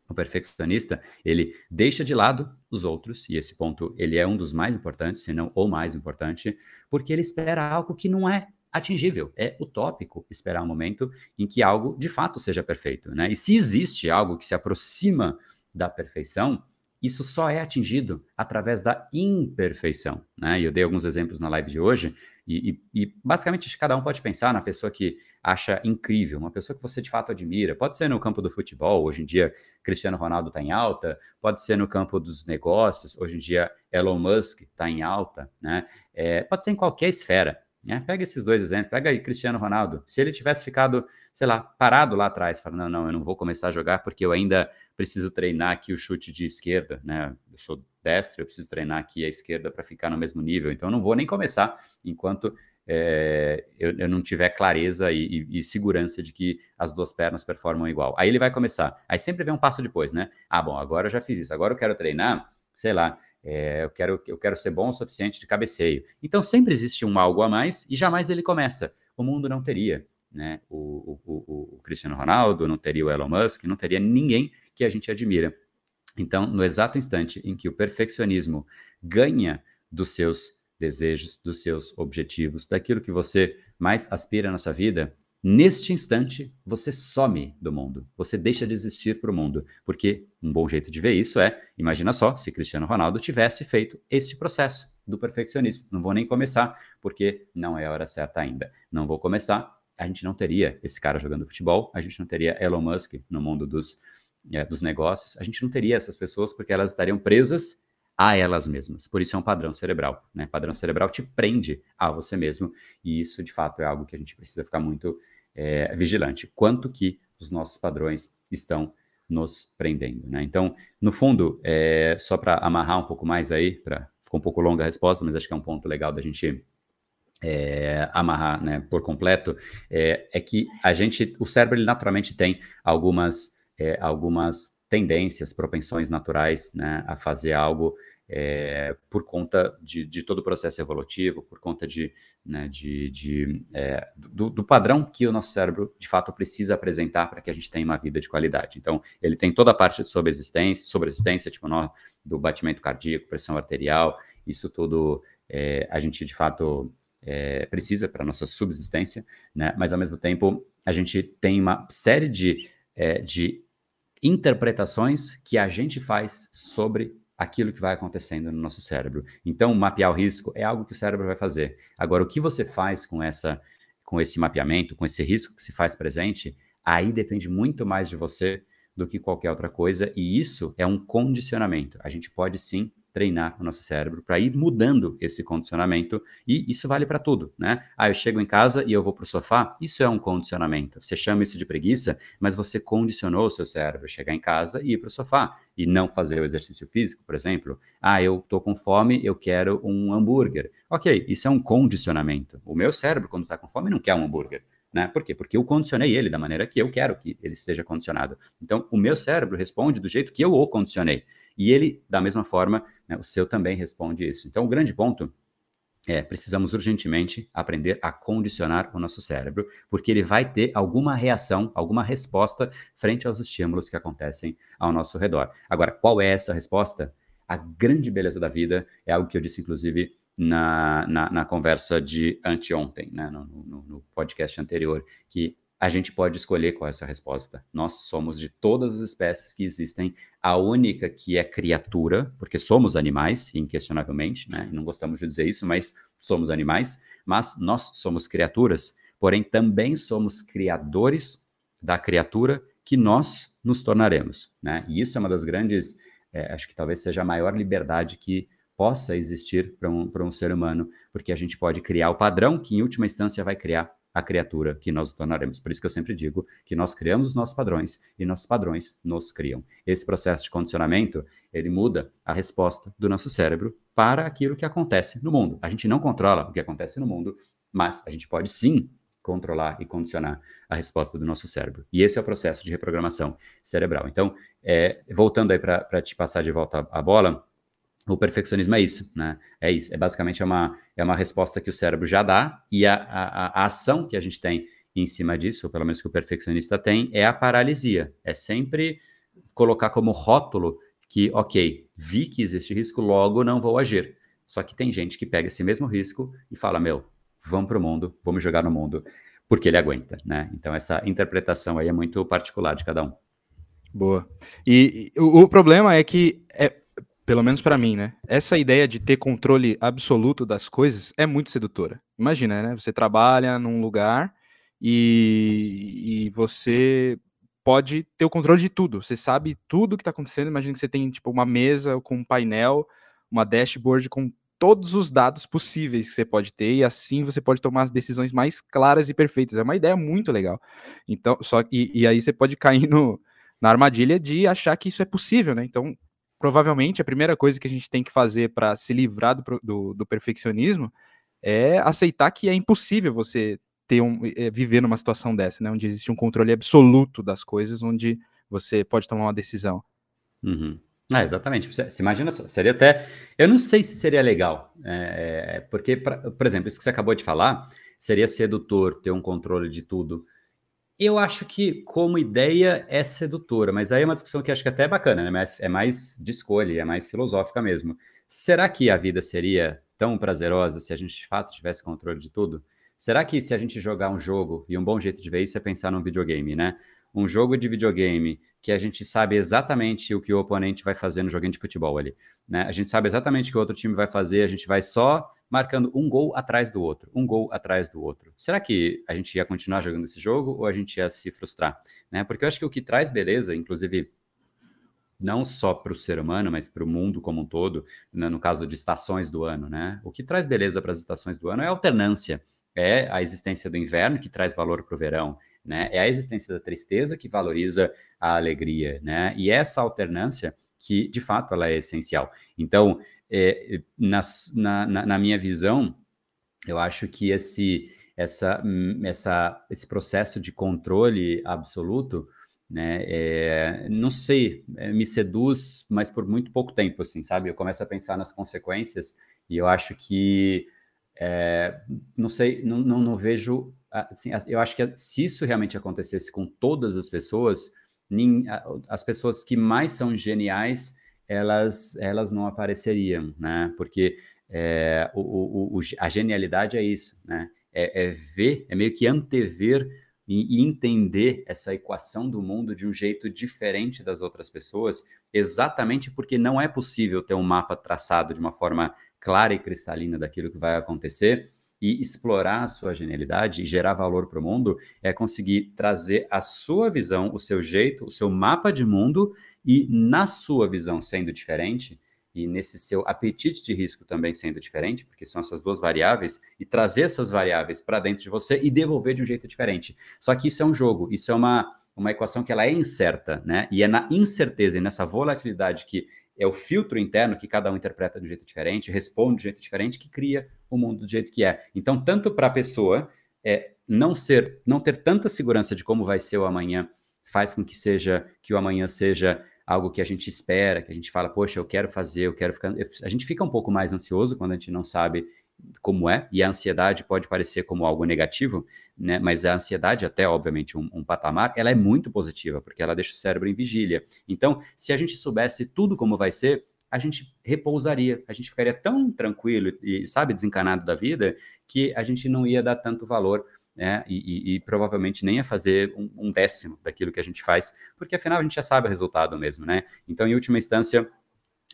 O perfeccionista, ele deixa de lado os outros, e esse ponto ele é um dos mais importantes, se não o mais importante, porque ele espera algo que não é atingível, é utópico esperar um momento em que algo de fato seja perfeito, né? E se existe algo que se aproxima da perfeição, isso só é atingido através da imperfeição. Né? E eu dei alguns exemplos na live de hoje, e, e, e, basicamente cada um pode pensar na pessoa que acha incrível, uma pessoa que você de fato admira. Pode ser no campo do futebol, hoje em dia Cristiano Ronaldo está em alta, pode ser no campo dos negócios, hoje em dia Elon Musk está em alta, né? É, pode ser em qualquer esfera. É, pega esses dois exemplos, pega aí Cristiano Ronaldo. Se ele tivesse ficado, sei lá, parado lá atrás, falando, não, não, eu não vou começar a jogar porque eu ainda preciso treinar aqui o chute de esquerda, né? Eu sou destro, eu preciso treinar aqui a esquerda para ficar no mesmo nível, então eu não vou nem começar enquanto é, eu, eu, não tiver clareza e, e, e, segurança de que as duas pernas performam igual. Aí ele vai começar. Aí sempre vem um passo depois, né? Ah, bom, agora eu já fiz isso, agora eu quero treinar, sei lá, é, eu, quero, eu quero ser bom o suficiente de cabeceio. Então sempre existe um algo a mais e jamais ele começa. O mundo não teria né, o, o, o, o Cristiano Ronaldo, não teria o Elon Musk, não teria ninguém que a gente admira. Então, no exato instante em que o perfeccionismo ganha dos seus desejos, dos seus objetivos, daquilo que você mais aspira na sua vida, Neste instante, você some do mundo, você deixa de existir para o mundo, porque um bom jeito de ver isso é, imagina só, se Cristiano Ronaldo tivesse feito este processo do perfeccionismo. Não vou nem começar, porque não é a hora certa ainda. Não vou começar, a gente não teria esse cara jogando futebol, a gente não teria Elon Musk no mundo dos é, dos negócios, a gente não teria essas pessoas porque elas estariam presas a elas mesmas. Por isso é um padrão cerebral. Né? Padrão cerebral te prende a você mesmo, e isso de fato é algo que a gente precisa ficar muito é, vigilante. Quanto que os nossos padrões estão nos prendendo. Né? Então, no fundo, é, só para amarrar um pouco mais aí, para ficou um pouco longa a resposta, mas acho que é um ponto legal da gente é, amarrar né, por completo, é, é, que a gente, o cérebro ele naturalmente tem algumas, é, algumas tendências, propensões naturais né, a fazer algo é, por conta de, de, todo o processo evolutivo, por conta de, né, de, de é, do, do, padrão que o nosso cérebro de fato precisa apresentar para que a gente tenha uma vida de qualidade. Então, ele tem toda a parte de sobreexistência, sobreexistência tipo no, do batimento cardíaco, pressão arterial, isso tudo é, a gente de fato precisa para nossa subsistência, né? mas ao mesmo tempo a gente tem uma série de, de interpretações que a gente faz sobre aquilo que vai acontecendo no nosso cérebro. Então, mapear o risco é algo que o cérebro vai fazer. Agora, o que você faz com essa com esse mapeamento, com esse risco que se faz presente, aí depende muito mais de você do que qualquer outra coisa, e isso é um condicionamento. A gente pode sim treinar o nosso cérebro para ir mudando esse condicionamento e isso vale para tudo, né? Ah, eu chego em casa e eu vou para o sofá, isso é um condicionamento. Você chama isso de preguiça, mas você condicionou o seu cérebro a chegar em casa e ir para o sofá e não fazer o exercício físico, por exemplo. Ah, eu estou com fome, eu quero um hambúrguer. Ok, isso é um condicionamento. O meu cérebro, quando está com fome, não quer um hambúrguer. Né? Por quê? Porque eu condicionei ele da maneira que eu quero que ele esteja condicionado. Então, o meu cérebro responde do jeito que eu o condicionei. E ele, da mesma forma, né, o seu também responde isso. Então, o grande ponto é, precisamos urgentemente aprender a condicionar o nosso cérebro, porque ele vai ter alguma reação, alguma resposta frente aos estímulos que acontecem ao nosso redor. Agora, qual é essa resposta? A grande beleza da vida é algo que eu disse, inclusive, na, na, na conversa de anteontem, né, no, no, no podcast anterior, que a gente pode escolher qual é essa resposta. Nós somos de todas as espécies que existem, a única que é criatura, porque somos animais, inquestionavelmente, né? Não gostamos de dizer isso, mas somos animais, mas nós somos criaturas, porém também somos criadores da criatura que nós nos tornaremos, né? E isso é uma das grandes, é, acho que talvez seja a maior liberdade que possa existir para um, um ser humano, porque a gente pode criar o padrão que, em última instância, vai criar a criatura que nós tornaremos. Por isso que eu sempre digo que nós criamos os nossos padrões e nossos padrões nos criam. Esse processo de condicionamento, ele muda a resposta do nosso cérebro para aquilo que acontece no mundo. A gente não controla o que acontece no mundo, mas a gente pode sim controlar e condicionar a resposta do nosso cérebro. E esse é o processo de reprogramação cerebral. Então, é, voltando aí para te passar de volta a bola, o perfeccionismo é isso, né? É isso. É basicamente é uma, é uma resposta que o cérebro já dá e a, a, a ação que a gente tem em cima disso, ou pelo menos que o perfeccionista tem, é a paralisia. É sempre colocar como rótulo que, ok, vi que existe risco, logo não vou agir. Só que tem gente que pega esse mesmo risco e fala, meu, vamos para o mundo, vamos jogar no mundo, porque ele aguenta, né? Então essa interpretação aí é muito particular de cada um. Boa. E, e o, o, problema é que é, pelo menos para mim, né? Essa ideia de ter controle absoluto das coisas é muito sedutora. Imagina, né? Você trabalha num lugar e, e você pode ter o controle de tudo. Você sabe tudo o que está acontecendo. Imagina que você tem tipo uma mesa com um painel, uma dashboard com todos os dados possíveis que você pode ter e assim você pode tomar as decisões mais claras e perfeitas. É uma ideia muito legal. Então, só e, e aí você pode cair no, na armadilha de achar que isso é possível, né? Então, provavelmente a primeira coisa que a gente tem que fazer para se livrar do, do, do, perfeccionismo é aceitar que é impossível você ter um, é, viver numa situação dessa, né, onde existe um controle absoluto das coisas, onde você pode tomar uma decisão. Uhum. Ah, exatamente. Você, você imagina seria até. Eu não sei se seria legal, é, porque, pra, por exemplo, isso que você acabou de falar seria sedutor ter um controle de tudo. Eu acho que, como ideia, é sedutora, mas aí é uma discussão que acho que até é bacana, né? Mas é mais de escolha, é mais filosófica mesmo. Será que a vida seria tão prazerosa se a gente de fato tivesse controle de tudo? Será que se a gente jogar um jogo, e um bom jeito de ver isso é pensar num videogame, né? Um jogo de videogame que a gente sabe exatamente o que o oponente vai fazer no joguinho de futebol ali, né? A gente sabe exatamente o que o outro time vai fazer, a gente vai só marcando um gol atrás do outro, um gol atrás do outro. Será que a gente ia continuar jogando esse jogo ou a gente ia se frustrar? Né? Porque eu acho que o que traz beleza, inclusive não só para o ser humano, mas para o mundo como um todo, né, no caso de estações do ano, né? O que traz beleza para as estações do ano é a alternância, é a existência do inverno que traz valor para o verão, né? É a existência da tristeza que valoriza a alegria, né? E essa alternância que, de fato, ela é essencial. Então, é, na, na, na minha visão, eu acho que esse, essa, essa, esse processo de controle absoluto né? É, não sei, é, me seduz, mas por muito pouco tempo, assim, sabe? Eu começo a pensar nas consequências e eu acho que, é, não sei, não, não, não, vejo, assim, eu acho que se isso realmente acontecesse com todas as pessoas, as pessoas que mais são geniais, elas, elas não apareceriam, né? Porque é, o, o, a genialidade é isso, né? É, é ver, é meio que antever e entender essa equação do mundo de um jeito diferente das outras pessoas, exatamente porque não é possível ter um mapa traçado de uma forma clara e cristalina daquilo que vai acontecer e explorar a sua genialidade e gerar valor para o mundo é conseguir trazer a sua visão, o seu jeito, o seu mapa de mundo e na sua visão sendo diferente, e nesse seu apetite de risco também sendo diferente, porque são essas duas variáveis, e trazer essas variáveis para dentro de você e devolver de um jeito diferente. Só que isso é um jogo, isso é uma, uma equação que ela é incerta, né? E é na incerteza e nessa volatilidade que é o filtro interno que cada um interpreta de um jeito diferente, responde de um jeito diferente, que cria o mundo do jeito que é. Então, tanto para a pessoa é, não ser, não ter tanta segurança de como vai ser o amanhã, faz com que seja que o amanhã seja algo que a gente espera, que a gente fala, poxa, eu quero fazer, eu quero ficar. A gente fica um pouco mais ansioso quando a gente não sabe como é, e a ansiedade pode parecer como algo negativo, né? Mas a ansiedade, até obviamente um, um, patamar, ela é muito positiva, porque ela deixa o cérebro em vigília. Então, se a gente soubesse tudo como vai ser, a gente repousaria, a gente ficaria tão tranquilo e, sabe, desencanado da vida, que a gente não ia dar tanto valor né? E, e, e, provavelmente nem a fazer um, um, décimo daquilo que a gente faz, porque afinal a gente já sabe o resultado mesmo, né? Então, em última instância,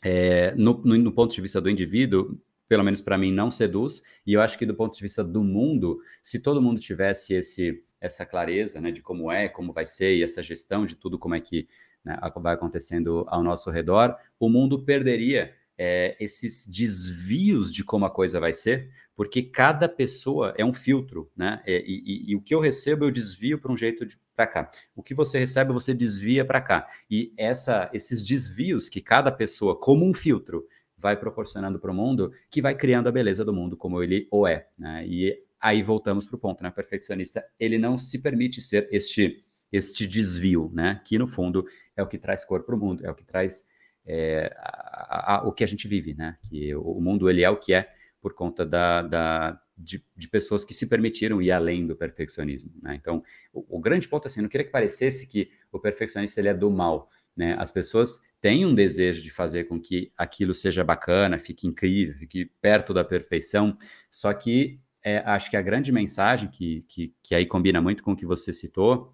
é, no, no, no ponto de vista do indivíduo, pelo menos para mim, não seduz, e eu acho que do ponto de vista do mundo, se todo mundo tivesse esse, essa clareza né, de como é, como vai ser, e essa gestão de tudo como é que né, vai acontecendo ao nosso redor, o mundo perderia é, esses desvios de como a coisa vai ser, porque cada pessoa é um filtro, né? E, e, e o que eu recebo eu desvio para um jeito de para cá. O que você recebe você desvia para cá. E essa, esses desvios que cada pessoa, como um filtro, vai proporcionando para o mundo, que vai criando a beleza do mundo como ele ou é. Né? E aí voltamos para o ponto, né? Perfeccionista, ele não se permite ser este este desvio, né? Que no fundo é o que traz cor para o mundo, é o que traz é, a, a, o que a gente vive, né? Que o, o, mundo ele é o que é por conta da, da de, de, pessoas que se permitiram ir além do perfeccionismo, né? Então, o, o, grande ponto assim, não queria que parecesse que o perfeccionista ele é do mal, né? As pessoas têm um desejo de fazer com que aquilo seja bacana, fique incrível, fique perto da perfeição, só que é, acho que a grande mensagem que, que, que aí combina muito com o que você citou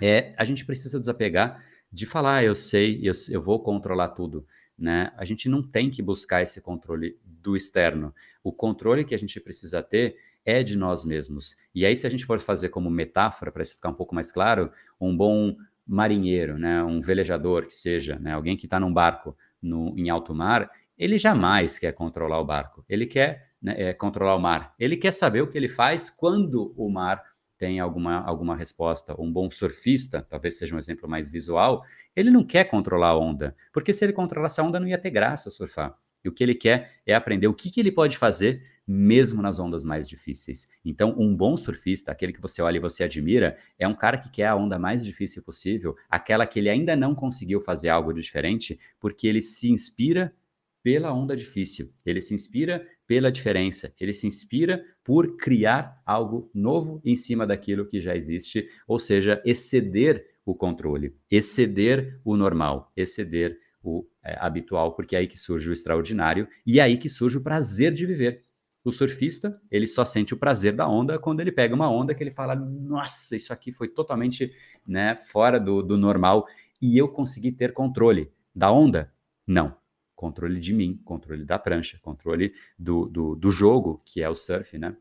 é a gente precisa desapegar de falar, eu sei, eu, eu vou controlar tudo. Né? A gente não tem que buscar esse controle do externo. O controle que a gente precisa ter é de nós mesmos. E aí, se a gente for fazer como metáfora, para isso ficar um pouco mais claro, um bom marinheiro, né, um velejador que seja, né, alguém que está num barco no, em alto mar, ele jamais quer controlar o barco. Ele quer né, é, controlar o mar. Ele quer saber o que ele faz quando o mar tem alguma, alguma resposta. Um bom surfista, talvez seja um exemplo mais visual, ele não quer controlar a onda, porque se ele controlasse a onda não ia ter graça surfar. E o que ele quer é aprender o que, que ele pode fazer mesmo nas ondas mais difíceis. Então, um bom surfista, aquele que você olha e você admira, é um cara que quer a onda mais difícil possível, aquela que ele ainda não conseguiu fazer algo de diferente, porque ele se inspira pela onda difícil, ele se inspira pela diferença, ele se inspira por criar algo novo em cima daquilo que já existe, ou seja, exceder o controle, exceder o normal, exceder o é, habitual, porque é aí que surge o extraordinário e é aí que surge o prazer de viver. O surfista, ele só sente o prazer da onda quando ele pega uma onda que ele fala: Nossa, isso aqui foi totalmente né, fora do, do normal e eu consegui ter controle da onda? Não controle de mim, controle da prancha, controle do, do, do jogo, que é o surf, né?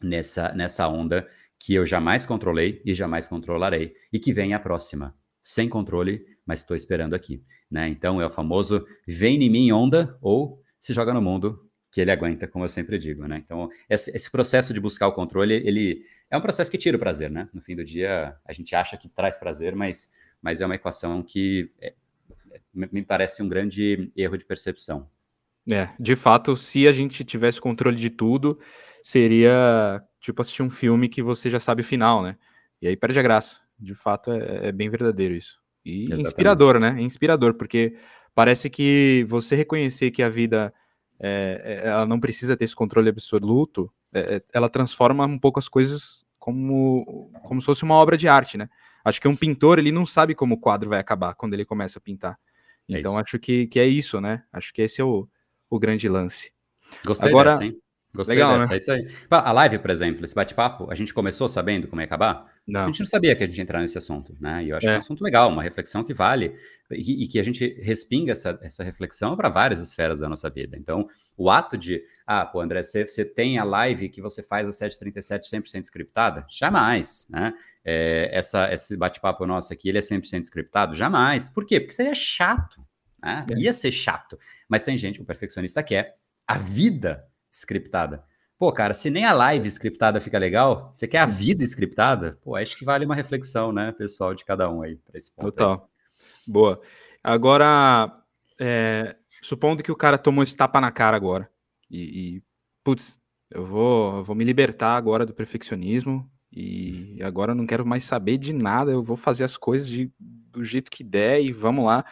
Nessa, nessa onda que eu jamais controlei e jamais controlarei, e que vem a próxima, sem controle, mas estou esperando aqui. Né? Então é o famoso vem em mim onda ou se joga no mundo que ele aguenta, como eu sempre digo, né? Então, esse, esse, processo de buscar o controle, ele é um processo que tira o prazer, né? No fim do dia, a gente acha que traz prazer, mas, mas é uma equação que é, me parece um grande erro de percepção. É, de fato, se a gente tivesse controle de tudo, seria tipo assistir um filme que você já sabe o final, né? E aí perde a graça. De fato, é, é bem verdadeiro isso. E Exatamente. inspirador, né? Inspirador, porque parece que você reconhecer que a vida é, é, ela não precisa ter esse controle absoluto, é, é, ela transforma um pouco as coisas como, como se fosse uma obra de arte, né? Acho que um pintor, ele não sabe como o quadro vai acabar quando ele começa a pintar. É então, acho que, que é isso, né? Acho que esse é o, o grande lance. Gostei Agora, dessa, hein? Gostei Legal, dessa, né? é isso aí. A live, por exemplo, esse bate-papo, a gente começou sabendo como ia acabar? Não. A gente não sabia que a gente ia entrar nesse assunto, né? E eu acho é. que é um assunto legal, uma reflexão que vale e, e que a gente respinga essa, essa reflexão para várias esferas da nossa vida. Então, o ato de, ah, pô, André, você, você tem a live que você faz às 7h37 100% scriptada? Jamais, né? É, essa, esse bate-papo nosso aqui, ele é 100% scriptado? Jamais. Por quê? Porque seria chato, né? É. Ia ser chato. Mas tem gente, o perfeccionista quer a vida scriptada. Pô, cara, se nem a live scriptada fica legal, você quer a vida scriptada? Pô, acho que vale uma reflexão, né, pessoal, de cada um aí, para esse ponto. Total. Aí. Boa. Agora, é, supondo que o cara tomou esse tapa na cara agora, e, e putz, eu vou, eu vou me libertar agora do perfeccionismo, e agora eu não quero mais saber de nada, eu vou fazer as coisas de, do jeito que der, e vamos lá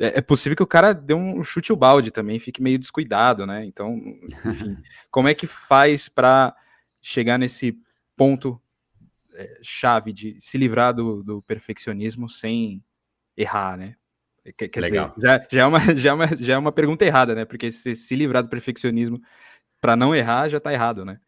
é, é possível que o cara dê um chute o balde também, fique meio descuidado, né? Então, enfim, (laughs) como é que faz para chegar nesse ponto é, chave de se livrar do, do, perfeccionismo sem errar, né? Quer, quer Legal. dizer, já, já, é uma, (laughs) já, é uma, já é uma pergunta errada, né? Porque se se livrar do perfeccionismo para não errar, já está errado, né?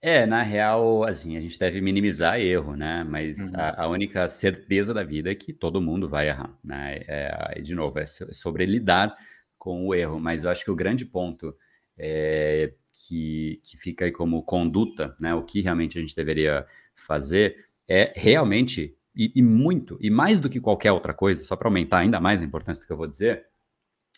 É, na real, assim, a gente deve minimizar erro, né? Mas Uhum. a, a única certeza da vida é que todo mundo vai errar, né? É, de novo, é sobre lidar com o erro. Mas eu acho que o grande ponto é, que, que fica aí como conduta, né? O que realmente a gente deveria fazer é realmente, e, e muito, e mais do que qualquer outra coisa, só para aumentar ainda mais a importância do que eu vou dizer,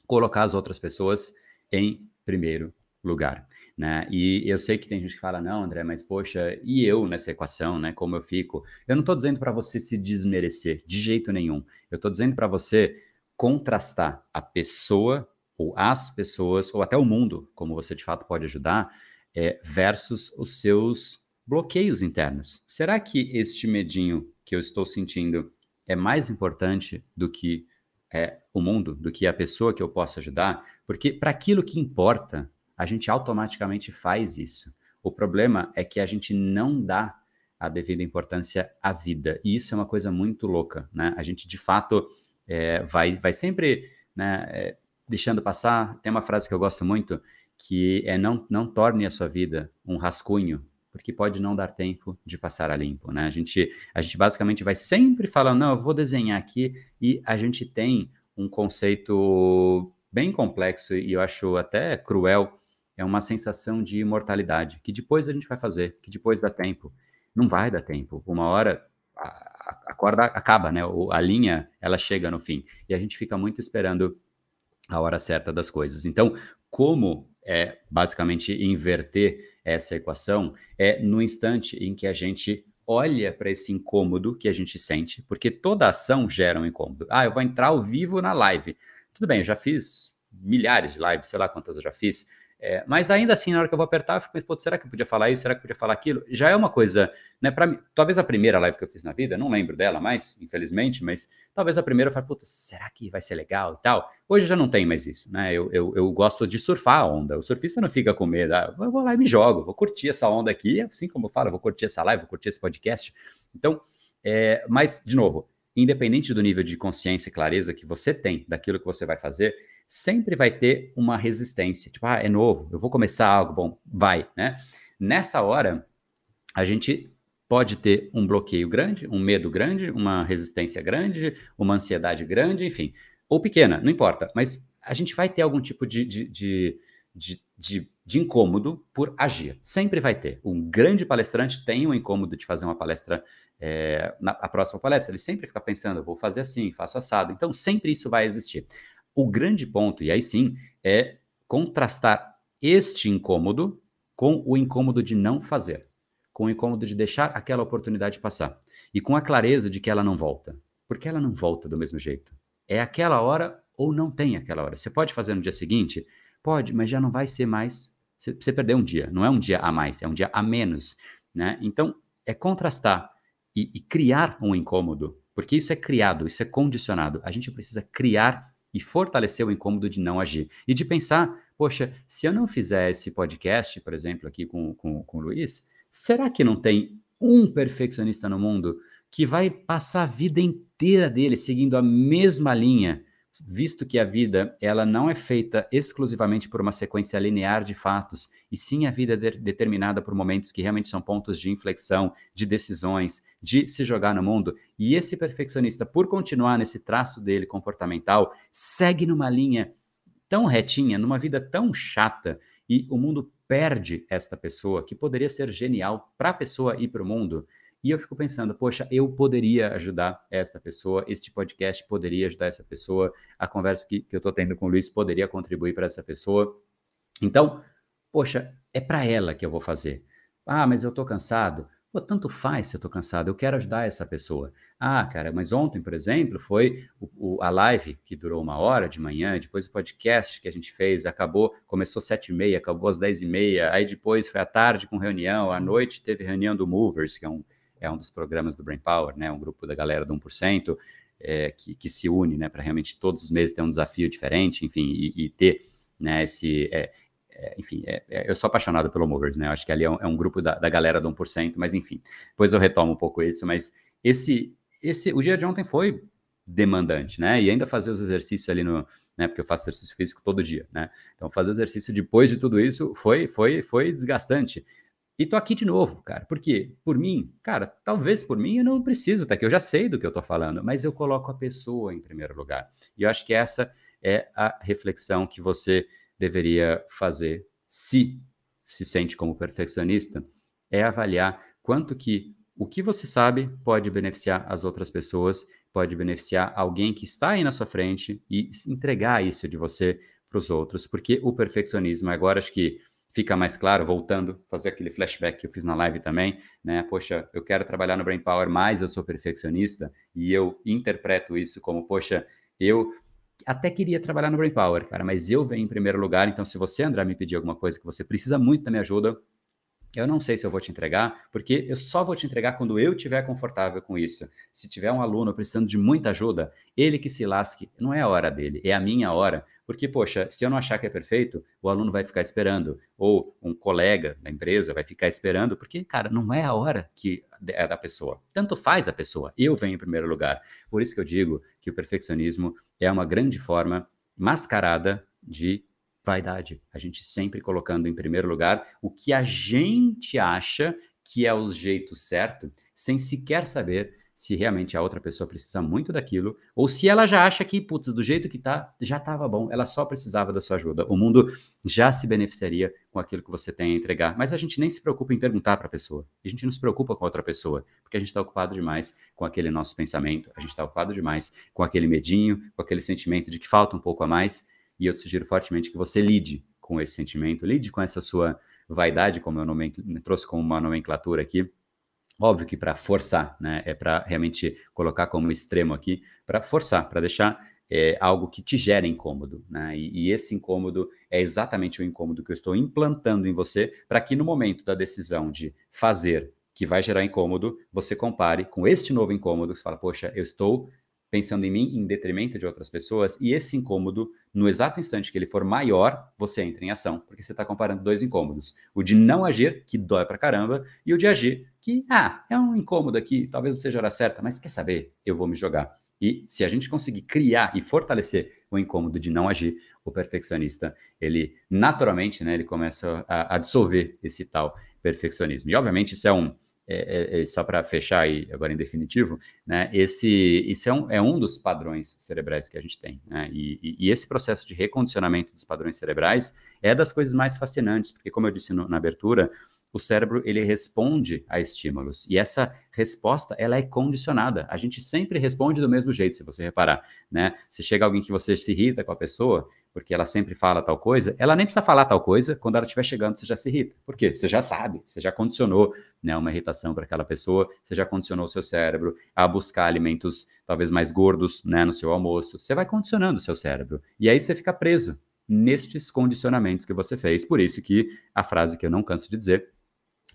colocar as outras pessoas em primeiro lugar. Né? E eu sei que tem gente que fala, não, André, mas poxa, e eu nessa equação, né? Como eu fico? Eu não estou dizendo para você se desmerecer, de jeito nenhum. Eu estou dizendo para você contrastar a pessoa ou as pessoas, ou até o mundo, como você de fato pode ajudar, é, versus os seus bloqueios internos. Será que este medinho que eu estou sentindo é mais importante do que é, o mundo, do que a pessoa que eu posso ajudar? Porque para aquilo que importa, a gente automaticamente faz isso. O problema é que a gente não dá a devida importância à vida. E isso é uma coisa muito louca, né? A gente, de fato, é, vai, vai sempre né, é, deixando passar. Tem uma frase que eu gosto muito, que é não, não torne a sua vida um rascunho, porque pode não dar tempo de passar a limpo, né? A gente, a gente basicamente vai sempre falando, não, eu vou desenhar aqui, e a gente tem um conceito bem complexo e eu acho até cruel é uma sensação de imortalidade, que depois a gente vai fazer, que depois dá tempo. Não vai dar tempo. Uma hora a, corda acaba, né? A linha, ela chega no fim. E a gente fica muito esperando a hora certa das coisas. Então, como é basicamente inverter essa equação é no instante em que a gente olha para esse incômodo que a gente sente, porque toda ação gera um incômodo. Ah, eu vou entrar ao vivo na live. Tudo bem, eu já fiz milhares de lives, sei lá quantas eu já fiz. É, mas ainda assim, na hora que eu vou apertar, eu fico pensando, será que eu podia falar isso? Será que eu podia falar aquilo? Já é uma coisa, né? Para mim, talvez a primeira live que eu fiz na vida, não lembro dela mais, infelizmente, mas talvez a primeira eu fale, puta, será que vai ser legal e tal? Hoje já não tem mais isso, né? Eu, eu, eu gosto de surfar a onda. O surfista não fica com medo, ah, eu vou lá e me jogo, vou curtir essa onda aqui, assim como eu falo, vou curtir essa live, vou curtir esse podcast. Então, é, mas, de novo, independente do nível de consciência e clareza que você tem daquilo que você vai fazer, sempre vai ter uma resistência. Tipo, ah, é novo, eu vou começar algo, bom, vai, né? Nessa hora, a gente pode ter um bloqueio grande, um medo grande, uma resistência grande, uma ansiedade grande, enfim, ou pequena, não importa, mas a gente vai ter algum tipo de, de, de, de, de, de, incômodo por agir. Sempre vai ter. Um grande palestrante tem um incômodo de fazer uma palestra, é, na a próxima palestra, ele sempre fica pensando, vou fazer assim, faço assado. Então, sempre isso vai existir. O grande ponto, e aí sim, é contrastar este incômodo com o incômodo de não fazer, com o incômodo de deixar aquela oportunidade passar e com a clareza de que ela não volta. Porque ela não volta do mesmo jeito. É aquela hora ou não tem aquela hora. Você pode fazer no dia seguinte? Pode, mas já não vai ser mais. Você perdeu um dia. Não é um dia a mais, é um dia a menos. Né? Então, é contrastar e, e criar um incômodo, porque isso é criado, isso é condicionado. A gente precisa criar e fortalecer o incômodo de não agir. E de pensar, poxa, se eu não fizer esse podcast, por exemplo, aqui com, com, com o Luiz, será que não tem um perfeccionista no mundo que vai passar a vida inteira dele seguindo a mesma linha, visto que a vida ela não é feita exclusivamente por uma sequência linear de fatos, e sim a vida é de determinada por momentos que realmente são pontos de inflexão, de decisões, de se jogar no mundo. E esse perfeccionista, por continuar nesse traço dele comportamental, segue numa linha tão retinha, numa vida tão chata, e o mundo perde esta pessoa que poderia ser genial para a pessoa e para o mundo. E eu fico pensando, poxa, eu poderia ajudar esta pessoa, este podcast poderia ajudar essa pessoa, a conversa que, que eu estou tendo com o Luiz poderia contribuir para essa pessoa. Então, poxa, é para ela que eu vou fazer. Ah, mas eu estou cansado. Pô, tanto faz se eu tô cansado, eu quero ajudar essa pessoa. Ah, cara, mas ontem, por exemplo, foi o, o, a live que durou uma hora de manhã, depois o podcast que a gente fez, acabou, começou sete e meia, acabou às dez e meia, aí depois foi à tarde com reunião, à noite teve reunião do Movers, que é um, é um dos programas do Brain Power, né, um grupo da galera do 1%, é, que, que se une, né, para realmente todos os meses ter um desafio diferente, enfim, e, e ter, né, esse, é, é, enfim, é, é, eu sou apaixonado pelo Movers, né? Eu acho que ali é um, é um grupo da, da, galera do 1%, mas enfim, depois eu retomo um pouco isso, mas esse, esse, o dia de ontem foi demandante, né? E ainda fazer os exercícios ali no, né? Porque eu faço exercício físico todo dia, né? Então fazer exercício depois de tudo isso foi, foi, foi desgastante. E tô aqui de novo, cara. Por quê? Por mim, cara, talvez por mim eu não preciso estar aqui, eu já sei do que eu tô falando, mas eu coloco a pessoa em primeiro lugar. E eu acho que essa é a reflexão que você deveria fazer, se se sente como perfeccionista, é avaliar quanto que o que você sabe pode beneficiar as outras pessoas, pode beneficiar alguém que está aí na sua frente e entregar isso de você para os outros, porque o perfeccionismo, agora acho que fica mais claro, voltando, fazer aquele flashback que eu fiz na live também, né? Poxa, eu quero trabalhar no Brain Power, mas eu sou perfeccionista e eu interpreto isso como, poxa, eu até queria trabalhar no Brain Power, cara, mas eu venho em primeiro lugar, então se você, André, me pedir alguma coisa que você precisa muito da minha ajuda, eu não sei se eu vou te entregar, porque eu só vou te entregar quando eu estiver confortável com isso. Se tiver um aluno precisando de muita ajuda, ele que se lasque, não é a hora dele, é a minha hora. Porque, poxa, se eu não achar que é perfeito, o aluno vai ficar esperando, ou um colega da empresa vai ficar esperando, porque, cara, não é a hora que é da pessoa. Tanto faz a pessoa, eu venho em primeiro lugar. Por isso que eu digo que o perfeccionismo é uma grande forma mascarada de vaidade. A gente sempre colocando em primeiro lugar o que a gente acha que é o jeito certo, sem sequer saber se realmente a outra pessoa precisa muito daquilo, ou se ela já acha que, putz, do jeito que tá, já estava bom, ela só precisava da sua ajuda. O mundo já se beneficiaria com aquilo que você tem a entregar. Mas a gente nem se preocupa em perguntar para a pessoa. A gente não se preocupa com a outra pessoa, porque a gente está ocupado demais com aquele nosso pensamento, a gente está ocupado demais com aquele medinho, com aquele sentimento de que falta um pouco a mais e eu sugiro fortemente que você lide com esse sentimento, lide com essa sua vaidade, como eu trouxe como uma nomenclatura aqui. Óbvio que para forçar, né? É para realmente colocar como extremo aqui, para forçar, para deixar é, algo que te gera incômodo, né? E, e, esse incômodo é exatamente o incômodo que eu estou implantando em você, para que no momento da decisão de fazer, que vai gerar incômodo, você compare com este novo incômodo, você fala, poxa, eu estou pensando em mim em detrimento de outras pessoas, e esse incômodo, no exato instante que ele for maior, você entra em ação, porque você está comparando dois incômodos. O de não agir, que dói pra caramba, e o de agir, que, ah, é um incômodo aqui, talvez não seja hora certa, mas quer saber? Eu vou me jogar. E se a gente conseguir criar e fortalecer o incômodo de não agir, o perfeccionista, ele naturalmente, né, ele começa a, a dissolver esse tal perfeccionismo. E obviamente isso é um é, é, só para fechar aí, agora em definitivo, né, esse, isso é um, é um dos padrões cerebrais que a gente tem. Né, e, e, esse processo de recondicionamento dos padrões cerebrais é das coisas mais fascinantes, porque, como eu disse no, na abertura, o cérebro ele responde a estímulos e essa resposta ela é condicionada. A gente sempre responde do mesmo jeito, se você reparar, né? Se chega alguém que você se irrita com a pessoa, porque ela sempre fala tal coisa, ela nem precisa falar tal coisa, quando ela estiver chegando você já se irrita. Por quê? Você já sabe, você já condicionou, né, uma irritação para aquela pessoa, você já condicionou o seu cérebro a buscar alimentos talvez mais gordos, né, no seu almoço. Você vai condicionando o seu cérebro. E aí você fica preso nestes condicionamentos que você fez. Por isso que a frase que eu não canso de dizer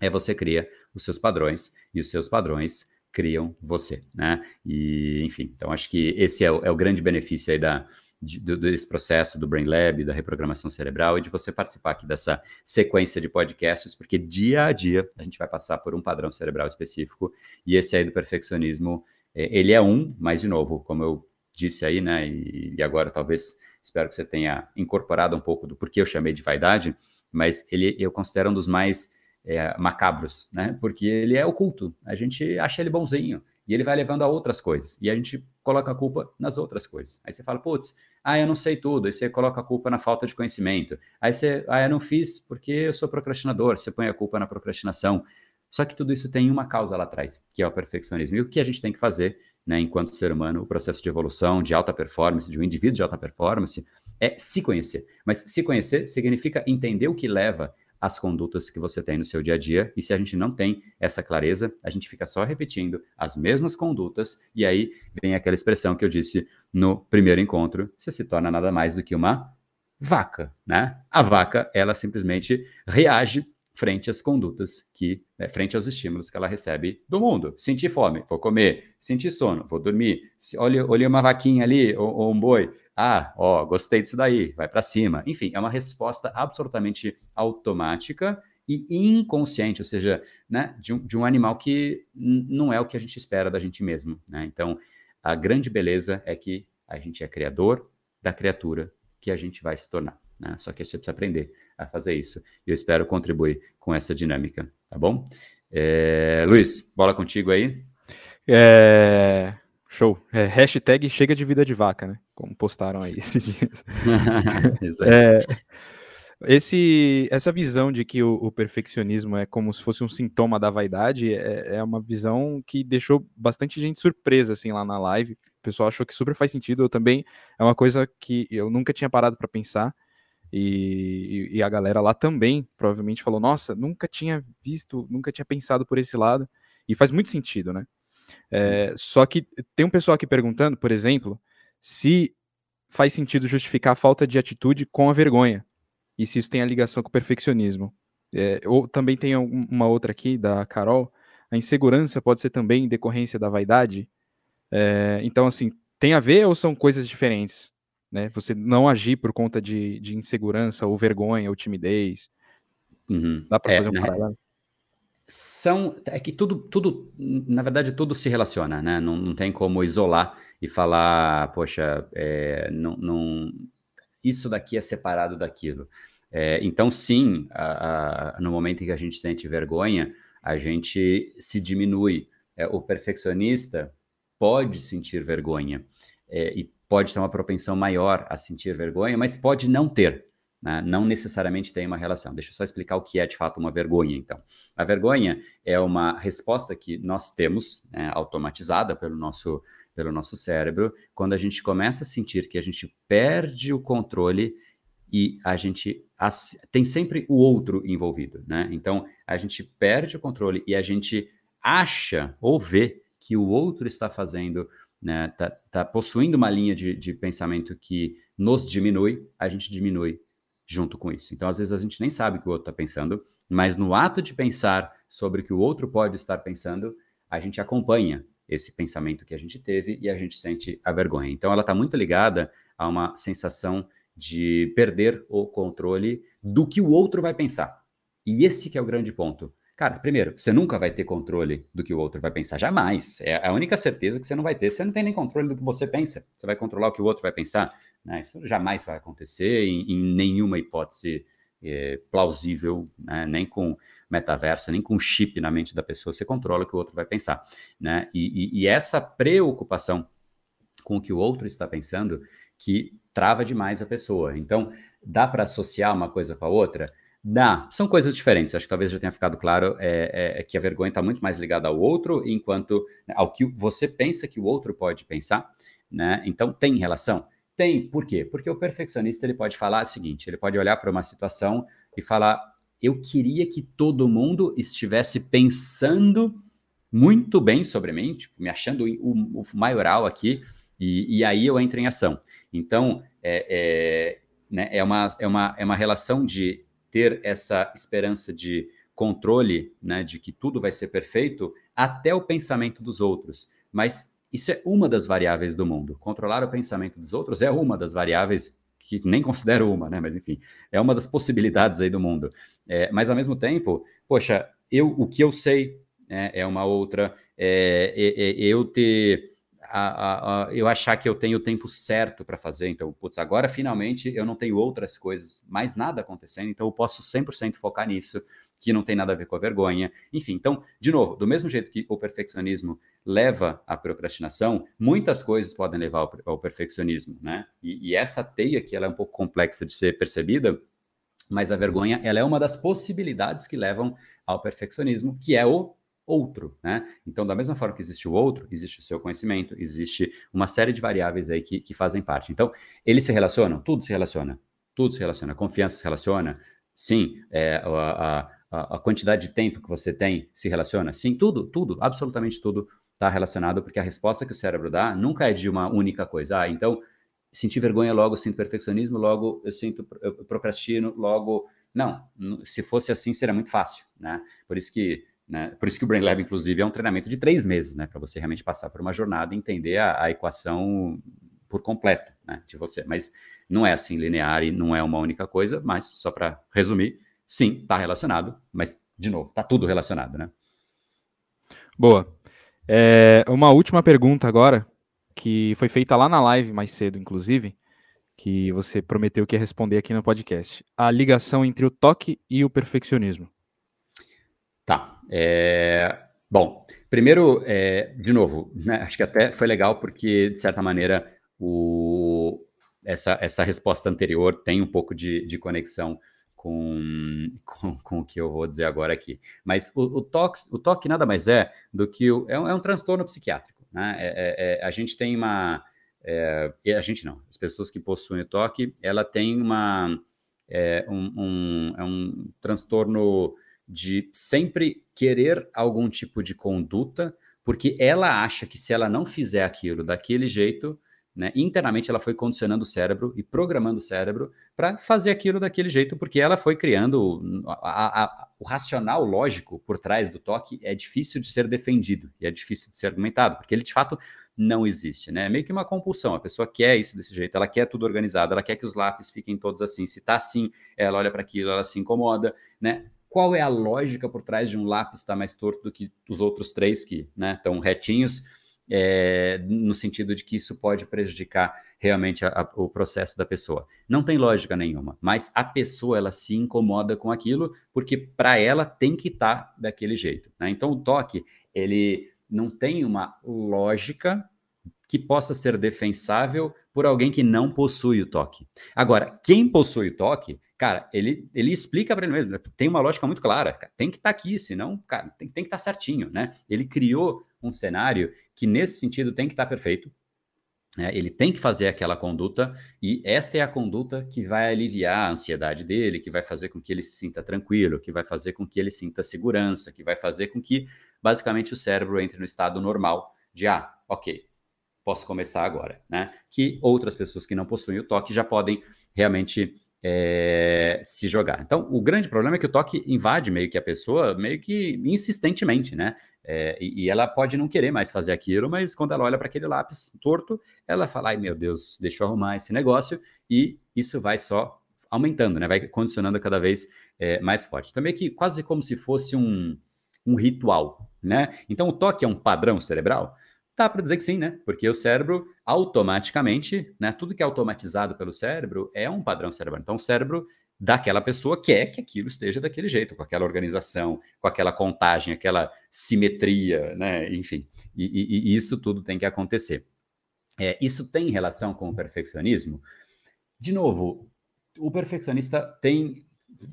é você cria os seus padrões e os seus padrões criam você, né? E, enfim, então acho que esse é o, é o grande benefício aí da, de, desse processo do Brain Lab, da reprogramação cerebral e de você participar aqui dessa sequência de podcasts, porque dia a dia a gente vai passar por um padrão cerebral específico e esse aí do perfeccionismo, é, ele é um, mas de novo, como eu disse aí, né, e, e agora talvez espero que você tenha incorporado um pouco do porquê eu chamei de vaidade, mas ele eu considero um dos mais é, macabros, né? Porque ele é oculto. A gente acha ele bonzinho e ele vai levando a outras coisas. E a gente coloca a culpa nas outras coisas. Aí você fala, putz, ah, eu não sei tudo. Aí você coloca a culpa na falta de conhecimento. Aí você, ah, eu não fiz porque eu sou procrastinador. Você põe a culpa na procrastinação. Só que tudo isso tem uma causa lá atrás, que é o perfeccionismo. E o que a gente tem que fazer, né, enquanto ser humano, o processo de evolução, de alta performance, de um indivíduo de alta performance, é se conhecer. Mas se conhecer significa entender o que leva as condutas que você tem no seu dia a dia. E se a gente não tem essa clareza, a gente fica só repetindo as mesmas condutas. E aí vem aquela expressão que eu disse no primeiro encontro: você se torna nada mais do que uma vaca, né? A vaca, ela simplesmente reage frente às condutas que, né, frente aos estímulos que ela recebe do mundo. Sentir fome, vou comer. Sentir sono, vou dormir. Olhei uma vaquinha ali, ou, ou um boi. Ah, ó, gostei disso daí, vai para cima. Enfim, é uma resposta absolutamente automática e inconsciente, ou seja, né, de, um, de um animal que não é o que a gente espera da gente mesmo. Né? Então, a grande beleza é que a gente é criador da criatura que a gente vai se tornar. Né? Só que você precisa aprender a fazer isso. E eu espero contribuir com essa dinâmica, tá bom? É... Luiz, bola contigo aí. É... Show. É, hashtag chega de vida de vaca, né? Como postaram aí (laughs) esses dias. (laughs) é, esse, essa visão de que o, o, perfeccionismo é como se fosse um sintoma da vaidade é, é, uma visão que deixou bastante gente surpresa assim lá na live. O pessoal achou que super faz sentido. Eu também é uma coisa que eu nunca tinha parado para pensar. E, e, a galera lá também provavelmente falou: Nossa, nunca tinha visto, nunca tinha pensado por esse lado. E faz muito sentido, né? É, só que tem um pessoal aqui perguntando, por exemplo, se faz sentido justificar a falta de atitude com a vergonha. E se isso tem a ligação com o perfeccionismo. É, ou também tem uma outra aqui, da Carol. A insegurança pode ser também decorrência da vaidade. É, então, assim, tem a ver ou são coisas diferentes? Né? Você não agir por conta de, de insegurança ou vergonha ou timidez. Uhum. Dá para é, fazer um né? paralelo? São, é que tudo, tudo, na verdade, tudo se relaciona, né? Não, não tem como isolar e falar, poxa, é, não, não, isso daqui é separado daquilo. É, então, sim, a, a, no momento em que a gente sente vergonha, a gente se diminui. É, o perfeccionista pode sentir vergonha é, e pode ter uma propensão maior a sentir vergonha, mas pode não ter. Né? Não necessariamente tem uma relação. Deixa eu só explicar o que é de fato uma vergonha, então. A vergonha é uma resposta que nós temos, né, automatizada pelo nosso, pelo nosso cérebro, quando a gente começa a sentir que a gente perde o controle e a gente tem sempre o outro envolvido, né? Então a gente perde o controle e a gente acha ou vê que o outro está fazendo né, tá, tá possuindo uma linha de, de pensamento que nos diminui, a gente diminui junto com isso. Então, às vezes, a gente nem sabe o que o outro está pensando, mas no ato de pensar sobre o que o outro pode estar pensando, a gente acompanha esse pensamento que a gente teve e a gente sente a vergonha. Então, ela está muito ligada a uma sensação de perder o controle do que o outro vai pensar. E esse que é o grande ponto. Cara, primeiro, você nunca vai ter controle do que o outro vai pensar, jamais. É a única certeza que você não vai ter. Você não tem nem controle do que você pensa. Você vai controlar o que o outro vai pensar. Né? Isso jamais vai acontecer em, em nenhuma hipótese é, plausível, né? nem com metaverso, nem com chip na mente da pessoa, você controla o que o outro vai pensar. Né? E, e, e essa preocupação com o que o outro está pensando que trava demais a pessoa. Então, dá para associar uma coisa com a outra? Dá. São coisas diferentes. Acho que talvez já tenha ficado claro é, é, é que a vergonha está muito mais ligada ao outro, enquanto né, ao que você pensa que o outro pode pensar. Né? Então, tem relação? Tem. Por quê? Porque o perfeccionista ele pode falar o seguinte: ele pode olhar para uma situação e falar, eu queria que todo mundo estivesse pensando muito bem sobre mim, tipo, me achando o, o maioral aqui, e, e, aí eu entro em ação. Então, é, é, né, é, uma, é, uma, é uma relação de ter essa esperança de controle, né, de que tudo vai ser perfeito, até o pensamento dos outros. Mas isso é uma das variáveis do mundo. Controlar o pensamento dos outros é uma das variáveis que nem considero uma, né? Mas enfim, é uma das possibilidades aí do mundo. É, mas ao mesmo tempo, poxa, eu o que eu sei é, é uma outra. É, é, é eu ter a, a, eu achar que eu tenho o tempo certo para fazer. Então, putz, agora finalmente eu não tenho outras coisas, mais nada acontecendo, então eu posso 100% focar nisso, que não tem nada a ver com a vergonha. Enfim, então, de novo, do mesmo jeito que o perfeccionismo leva à procrastinação, muitas coisas podem levar ao, ao perfeccionismo, né? E, e, essa teia que ela é um pouco complexa de ser percebida, mas a vergonha, ela é uma das possibilidades que levam ao perfeccionismo, que é o outro, né? Então, da mesma forma que existe o outro, existe o seu conhecimento, existe uma série de variáveis aí que, que fazem parte. Então, eles se relacionam? Tudo se relaciona. Tudo se relaciona. Confiança se relaciona? Sim. É, a, a, a quantidade de tempo que você tem se relaciona? Sim. Tudo, tudo, absolutamente tudo está relacionado, porque a resposta que o cérebro dá nunca é de uma única coisa. Ah, então, sentir vergonha, logo sinto perfeccionismo, logo eu sinto eu procrastino, logo... Não, se fosse assim, seria muito fácil, né? Por isso que né? Por isso que o Brain Lab, inclusive, é um treinamento de três meses, né? Para você realmente passar por uma jornada e entender a, a equação por completo né? de você. Mas não é assim linear e não é uma única coisa, mas só para resumir, sim, está relacionado, mas, de novo, está tudo relacionado, né? Boa. É, uma última pergunta agora, que foi feita lá na live mais cedo, inclusive, que você prometeu que ia responder aqui no podcast. A ligação entre o toque e o perfeccionismo. Tá. É, bom, primeiro, é, de novo, né, acho que até foi legal porque, de certa maneira, o, essa, essa resposta anterior tem um pouco de, de conexão com, (laughs) com, com, o que eu vou dizer agora aqui. Mas o, o, o toque nada mais é do que o, é, um, é um transtorno psiquiátrico. Né? É, é, é a gente tem uma. É, a gente não, as pessoas que possuem o toque, ela tem uma. É, um, um, é um transtorno de sempre querer algum tipo de conduta, porque ela acha que se ela não fizer aquilo daquele jeito, né, internamente ela foi condicionando o cérebro e programando o cérebro para fazer aquilo daquele jeito, porque ela foi criando a, a, o racional lógico por trás do toque é difícil de ser defendido e é difícil de ser argumentado, porque ele de fato não existe, né? É meio que uma compulsão. A pessoa quer isso desse jeito, ela quer tudo organizado, ela quer que os lápis fiquem todos assim. Se tá assim, ela olha para aquilo, ela se incomoda, né? Qual é a lógica por trás de um lápis estar mais torto do que os outros três que né, estão retinhos, é, no sentido de que isso pode prejudicar realmente a, a, o processo da pessoa. Não tem lógica nenhuma, mas a pessoa ela se incomoda com aquilo porque para ela tem que estar tá daquele jeito. Né? Então o toque ele não tem uma lógica que possa ser defensável por alguém que não possui o toque. Agora, quem possui o toque cara, ele, ele explica para ele mesmo, né? tem uma lógica muito clara, tem que estar tá aqui, senão, cara, tem, tem que estar tá certinho, né? Ele criou um cenário que, nesse sentido, tem que estar tá perfeito, né? ele tem que fazer aquela conduta, e esta é a conduta que vai aliviar a ansiedade dele, que vai fazer com que ele se sinta tranquilo, que vai fazer com que ele sinta segurança, que vai fazer com que, basicamente, o cérebro entre no estado normal de, ah, ok, posso começar agora, né? Que outras pessoas que não possuem o toque já podem realmente é, se jogar. Então, o grande problema é que o toque invade meio que a pessoa, meio que insistentemente, né? É, e, e, ela pode não querer mais fazer aquilo, mas quando ela olha para aquele lápis torto, ela fala: ai meu Deus, deixa eu arrumar esse negócio, e isso vai só aumentando, né? Vai condicionando cada vez é, mais forte. Também que quase como se fosse um, um ritual, né? Então, o toque é um padrão cerebral. Dá para dizer que sim, né? Porque o cérebro automaticamente, né? Tudo que é automatizado pelo cérebro é um padrão cerebral. Então, o cérebro daquela pessoa quer que aquilo esteja daquele jeito, com aquela organização, com aquela contagem, aquela simetria, né? Enfim, e, e, e isso tudo tem que acontecer. É, isso tem relação com o perfeccionismo? De novo, o perfeccionista tem.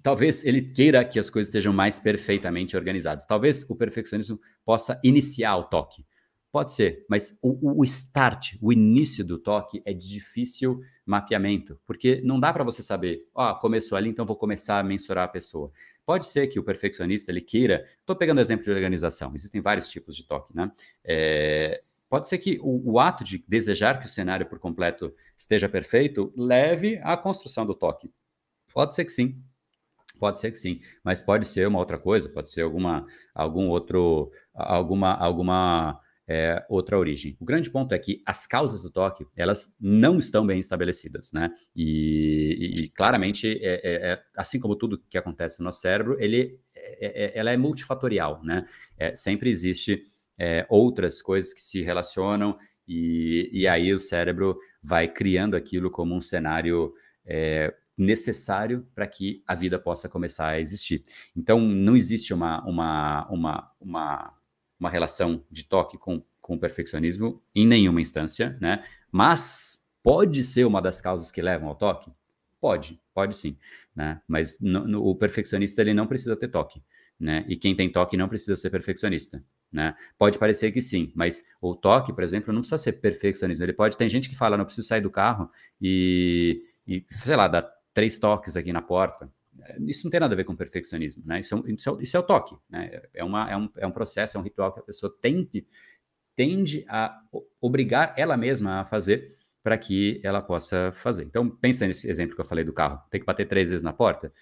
Talvez ele queira que as coisas estejam mais perfeitamente organizadas. Talvez o perfeccionismo possa iniciar o toque. Pode ser, mas o, o, start, o início do toque é de difícil mapeamento, porque não dá para você saber, ó, oh, começou ali, então vou começar a mensurar a pessoa. Pode ser que o perfeccionista ele queira. Estou pegando exemplo de organização. Existem vários tipos de toque, né? É, pode ser que o, o, ato de desejar que o cenário por completo esteja perfeito leve à construção do toque. Pode ser que sim. Pode ser que sim, mas pode ser uma outra coisa, pode ser alguma, algum outro, alguma, alguma é, outra origem. O grande ponto é que as causas do toque, elas não estão bem estabelecidas, né? E, e, e claramente, é, é, é assim como tudo que acontece no nosso cérebro, ele, é, é, ela é multifatorial, né? sempre existe outras coisas que se relacionam e, e, aí o cérebro vai criando aquilo como um cenário necessário para que a vida possa começar a existir. Então, não existe uma, uma, uma, uma uma relação de toque com, com o perfeccionismo em nenhuma instância, né? Mas pode ser uma das causas que levam ao toque? Pode, pode sim, né? Mas no, no, o perfeccionista ele não precisa ter toque, né? E quem tem toque não precisa ser perfeccionista, né? Pode parecer que sim, mas o toque, por exemplo, não precisa ser perfeccionista. Ele pode, tem gente que fala, não preciso sair do carro e, e sei lá, dá três toques aqui na porta, isso não tem nada a ver com perfeccionismo, né? Isso é, isso é, isso é o toque, né? É, uma, é, um, é um processo, é um ritual que a pessoa tende, tende a obrigar ela mesma a fazer para que ela possa fazer. Então, pensa nesse exemplo que eu falei do carro. Tem que bater três vezes na porta?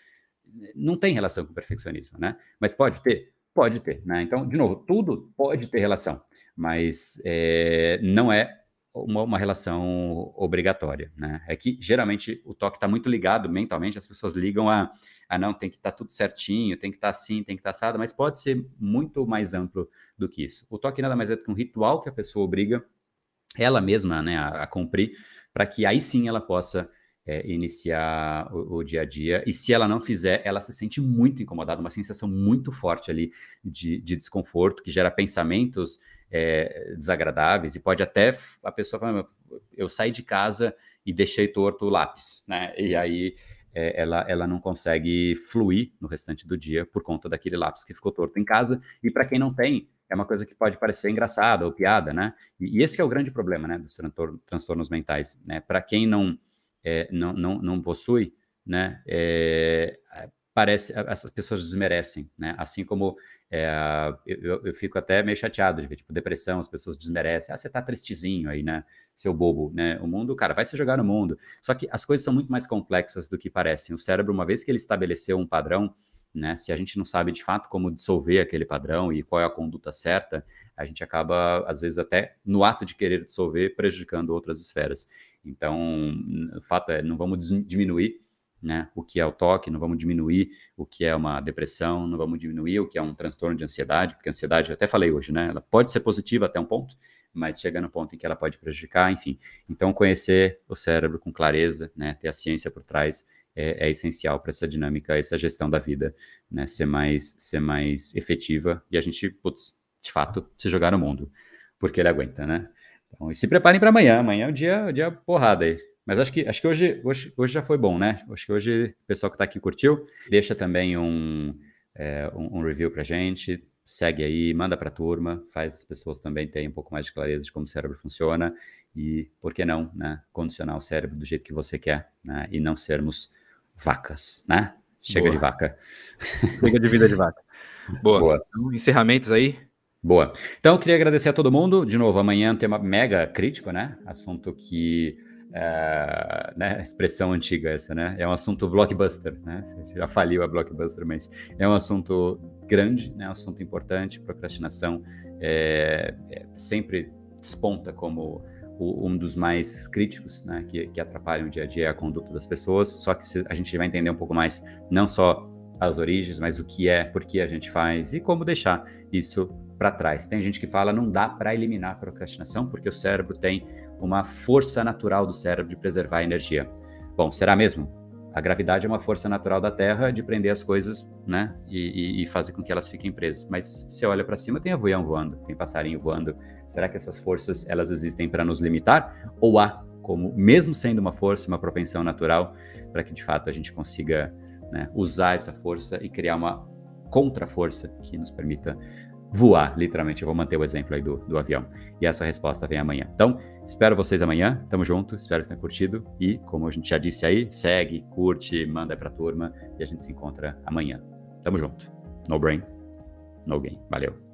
Não tem relação com perfeccionismo, né? Mas pode ter? Pode ter, né? Então, de novo, tudo pode ter relação, mas é, não é uma, uma, relação obrigatória, né? É que geralmente o toque está muito ligado mentalmente, as pessoas ligam a, a não, tem que estar tá tudo certinho, tem que estar tá assim, tem que estar tá assado, mas pode ser muito mais amplo do que isso. O toque nada mais é do que um ritual que a pessoa obriga ela mesma né, a, a cumprir, para que aí sim ela possa é, iniciar o, o, dia a dia. E se ela não fizer, ela se sente muito incomodada, uma sensação muito forte ali de, de desconforto, que gera pensamentos é, desagradáveis e pode até a pessoa falar, eu saí de casa e deixei torto o lápis, né? E aí é, ela, ela não consegue fluir no restante do dia por conta daquele lápis que ficou torto em casa. E para quem não tem, é uma coisa que pode parecer engraçada ou piada, né? E, e esse é o grande problema, né, dos transtornos mentais, né? Para quem não é, não, não, não possui, né, é, parece, essas pessoas desmerecem, né, assim como é, eu, eu, fico até meio chateado de ver, tipo, depressão, as pessoas desmerecem, ah, você tá tristezinho aí, né, seu bobo, né, o mundo, cara, vai se jogar no mundo, só que as coisas são muito mais complexas do que parecem, o cérebro, uma vez que ele estabeleceu um padrão, né? Se a gente não sabe de fato como dissolver aquele padrão e qual é a conduta certa, a gente acaba, às vezes, até no ato de querer dissolver, prejudicando outras esferas. Então, o fato é, não vamos diminuir né, o que é o toque, não vamos diminuir o que é uma depressão, não vamos diminuir o que é um transtorno de ansiedade, porque a ansiedade, eu até falei hoje, né, ela pode ser positiva até um ponto, mas chega no ponto em que ela pode prejudicar, enfim. Então, conhecer o cérebro com clareza, né, ter a ciência por trás é, é essencial para essa dinâmica, essa gestão da vida, né, ser mais, ser mais efetiva e a gente, putz, de fato, se jogar no mundo, porque ele aguenta, né? Então, e se preparem para amanhã. Amanhã é o dia, o dia porrada aí. Mas acho que, acho que hoje, hoje, hoje já foi bom, né? Acho que hoje o pessoal que está aqui curtiu. Deixa também um, é, um, um review para gente. Segue aí, manda para a turma, faz as pessoas também terem um pouco mais de clareza de como o cérebro funciona e, por que não, né? Condicionar o cérebro do jeito que você quer né? e não sermos vacas, né? Chega Boa. de vaca. Chega de vida de vaca. (laughs) Boa. Boa. Então, encerramentos aí? Boa. Então, eu queria agradecer a todo mundo. De novo, amanhã tem uma mega crítico, né? Assunto que. É, né, expressão antiga essa, né? É um assunto blockbuster, né? Já faliu a blockbuster, mas é um assunto grande, né? Um assunto importante. Procrastinação é, é, sempre desponta como o, um dos mais críticos, né? Que, que atrapalham o dia a dia a conduta das pessoas. Só que a gente vai entender um pouco mais, não só as origens, mas o que é, por que a gente faz e como deixar isso para trás. Tem gente que fala não dá para eliminar a procrastinação porque o cérebro tem uma força natural do cérebro de preservar a energia. Bom, será mesmo? a gravidade é uma força natural da Terra de prender as coisas, né? E, e, e fazer com que elas fiquem presas. Mas se olha para cima, tem avião voando, tem passarinho voando. Será que essas forças elas existem para nos limitar? Ou há, como mesmo sendo uma força, uma propensão natural, para que de fato a gente consiga né, usar essa força e criar uma contra-força que nos permita voar, literalmente. Eu vou manter o exemplo aí do, do avião. E essa resposta vem amanhã. Então, espero vocês amanhã. Tamo junto, espero que tenham curtido. E, como a gente já disse aí, segue, curte, manda pra turma e a gente se encontra amanhã. Tamo junto. No brain, no game. Valeu.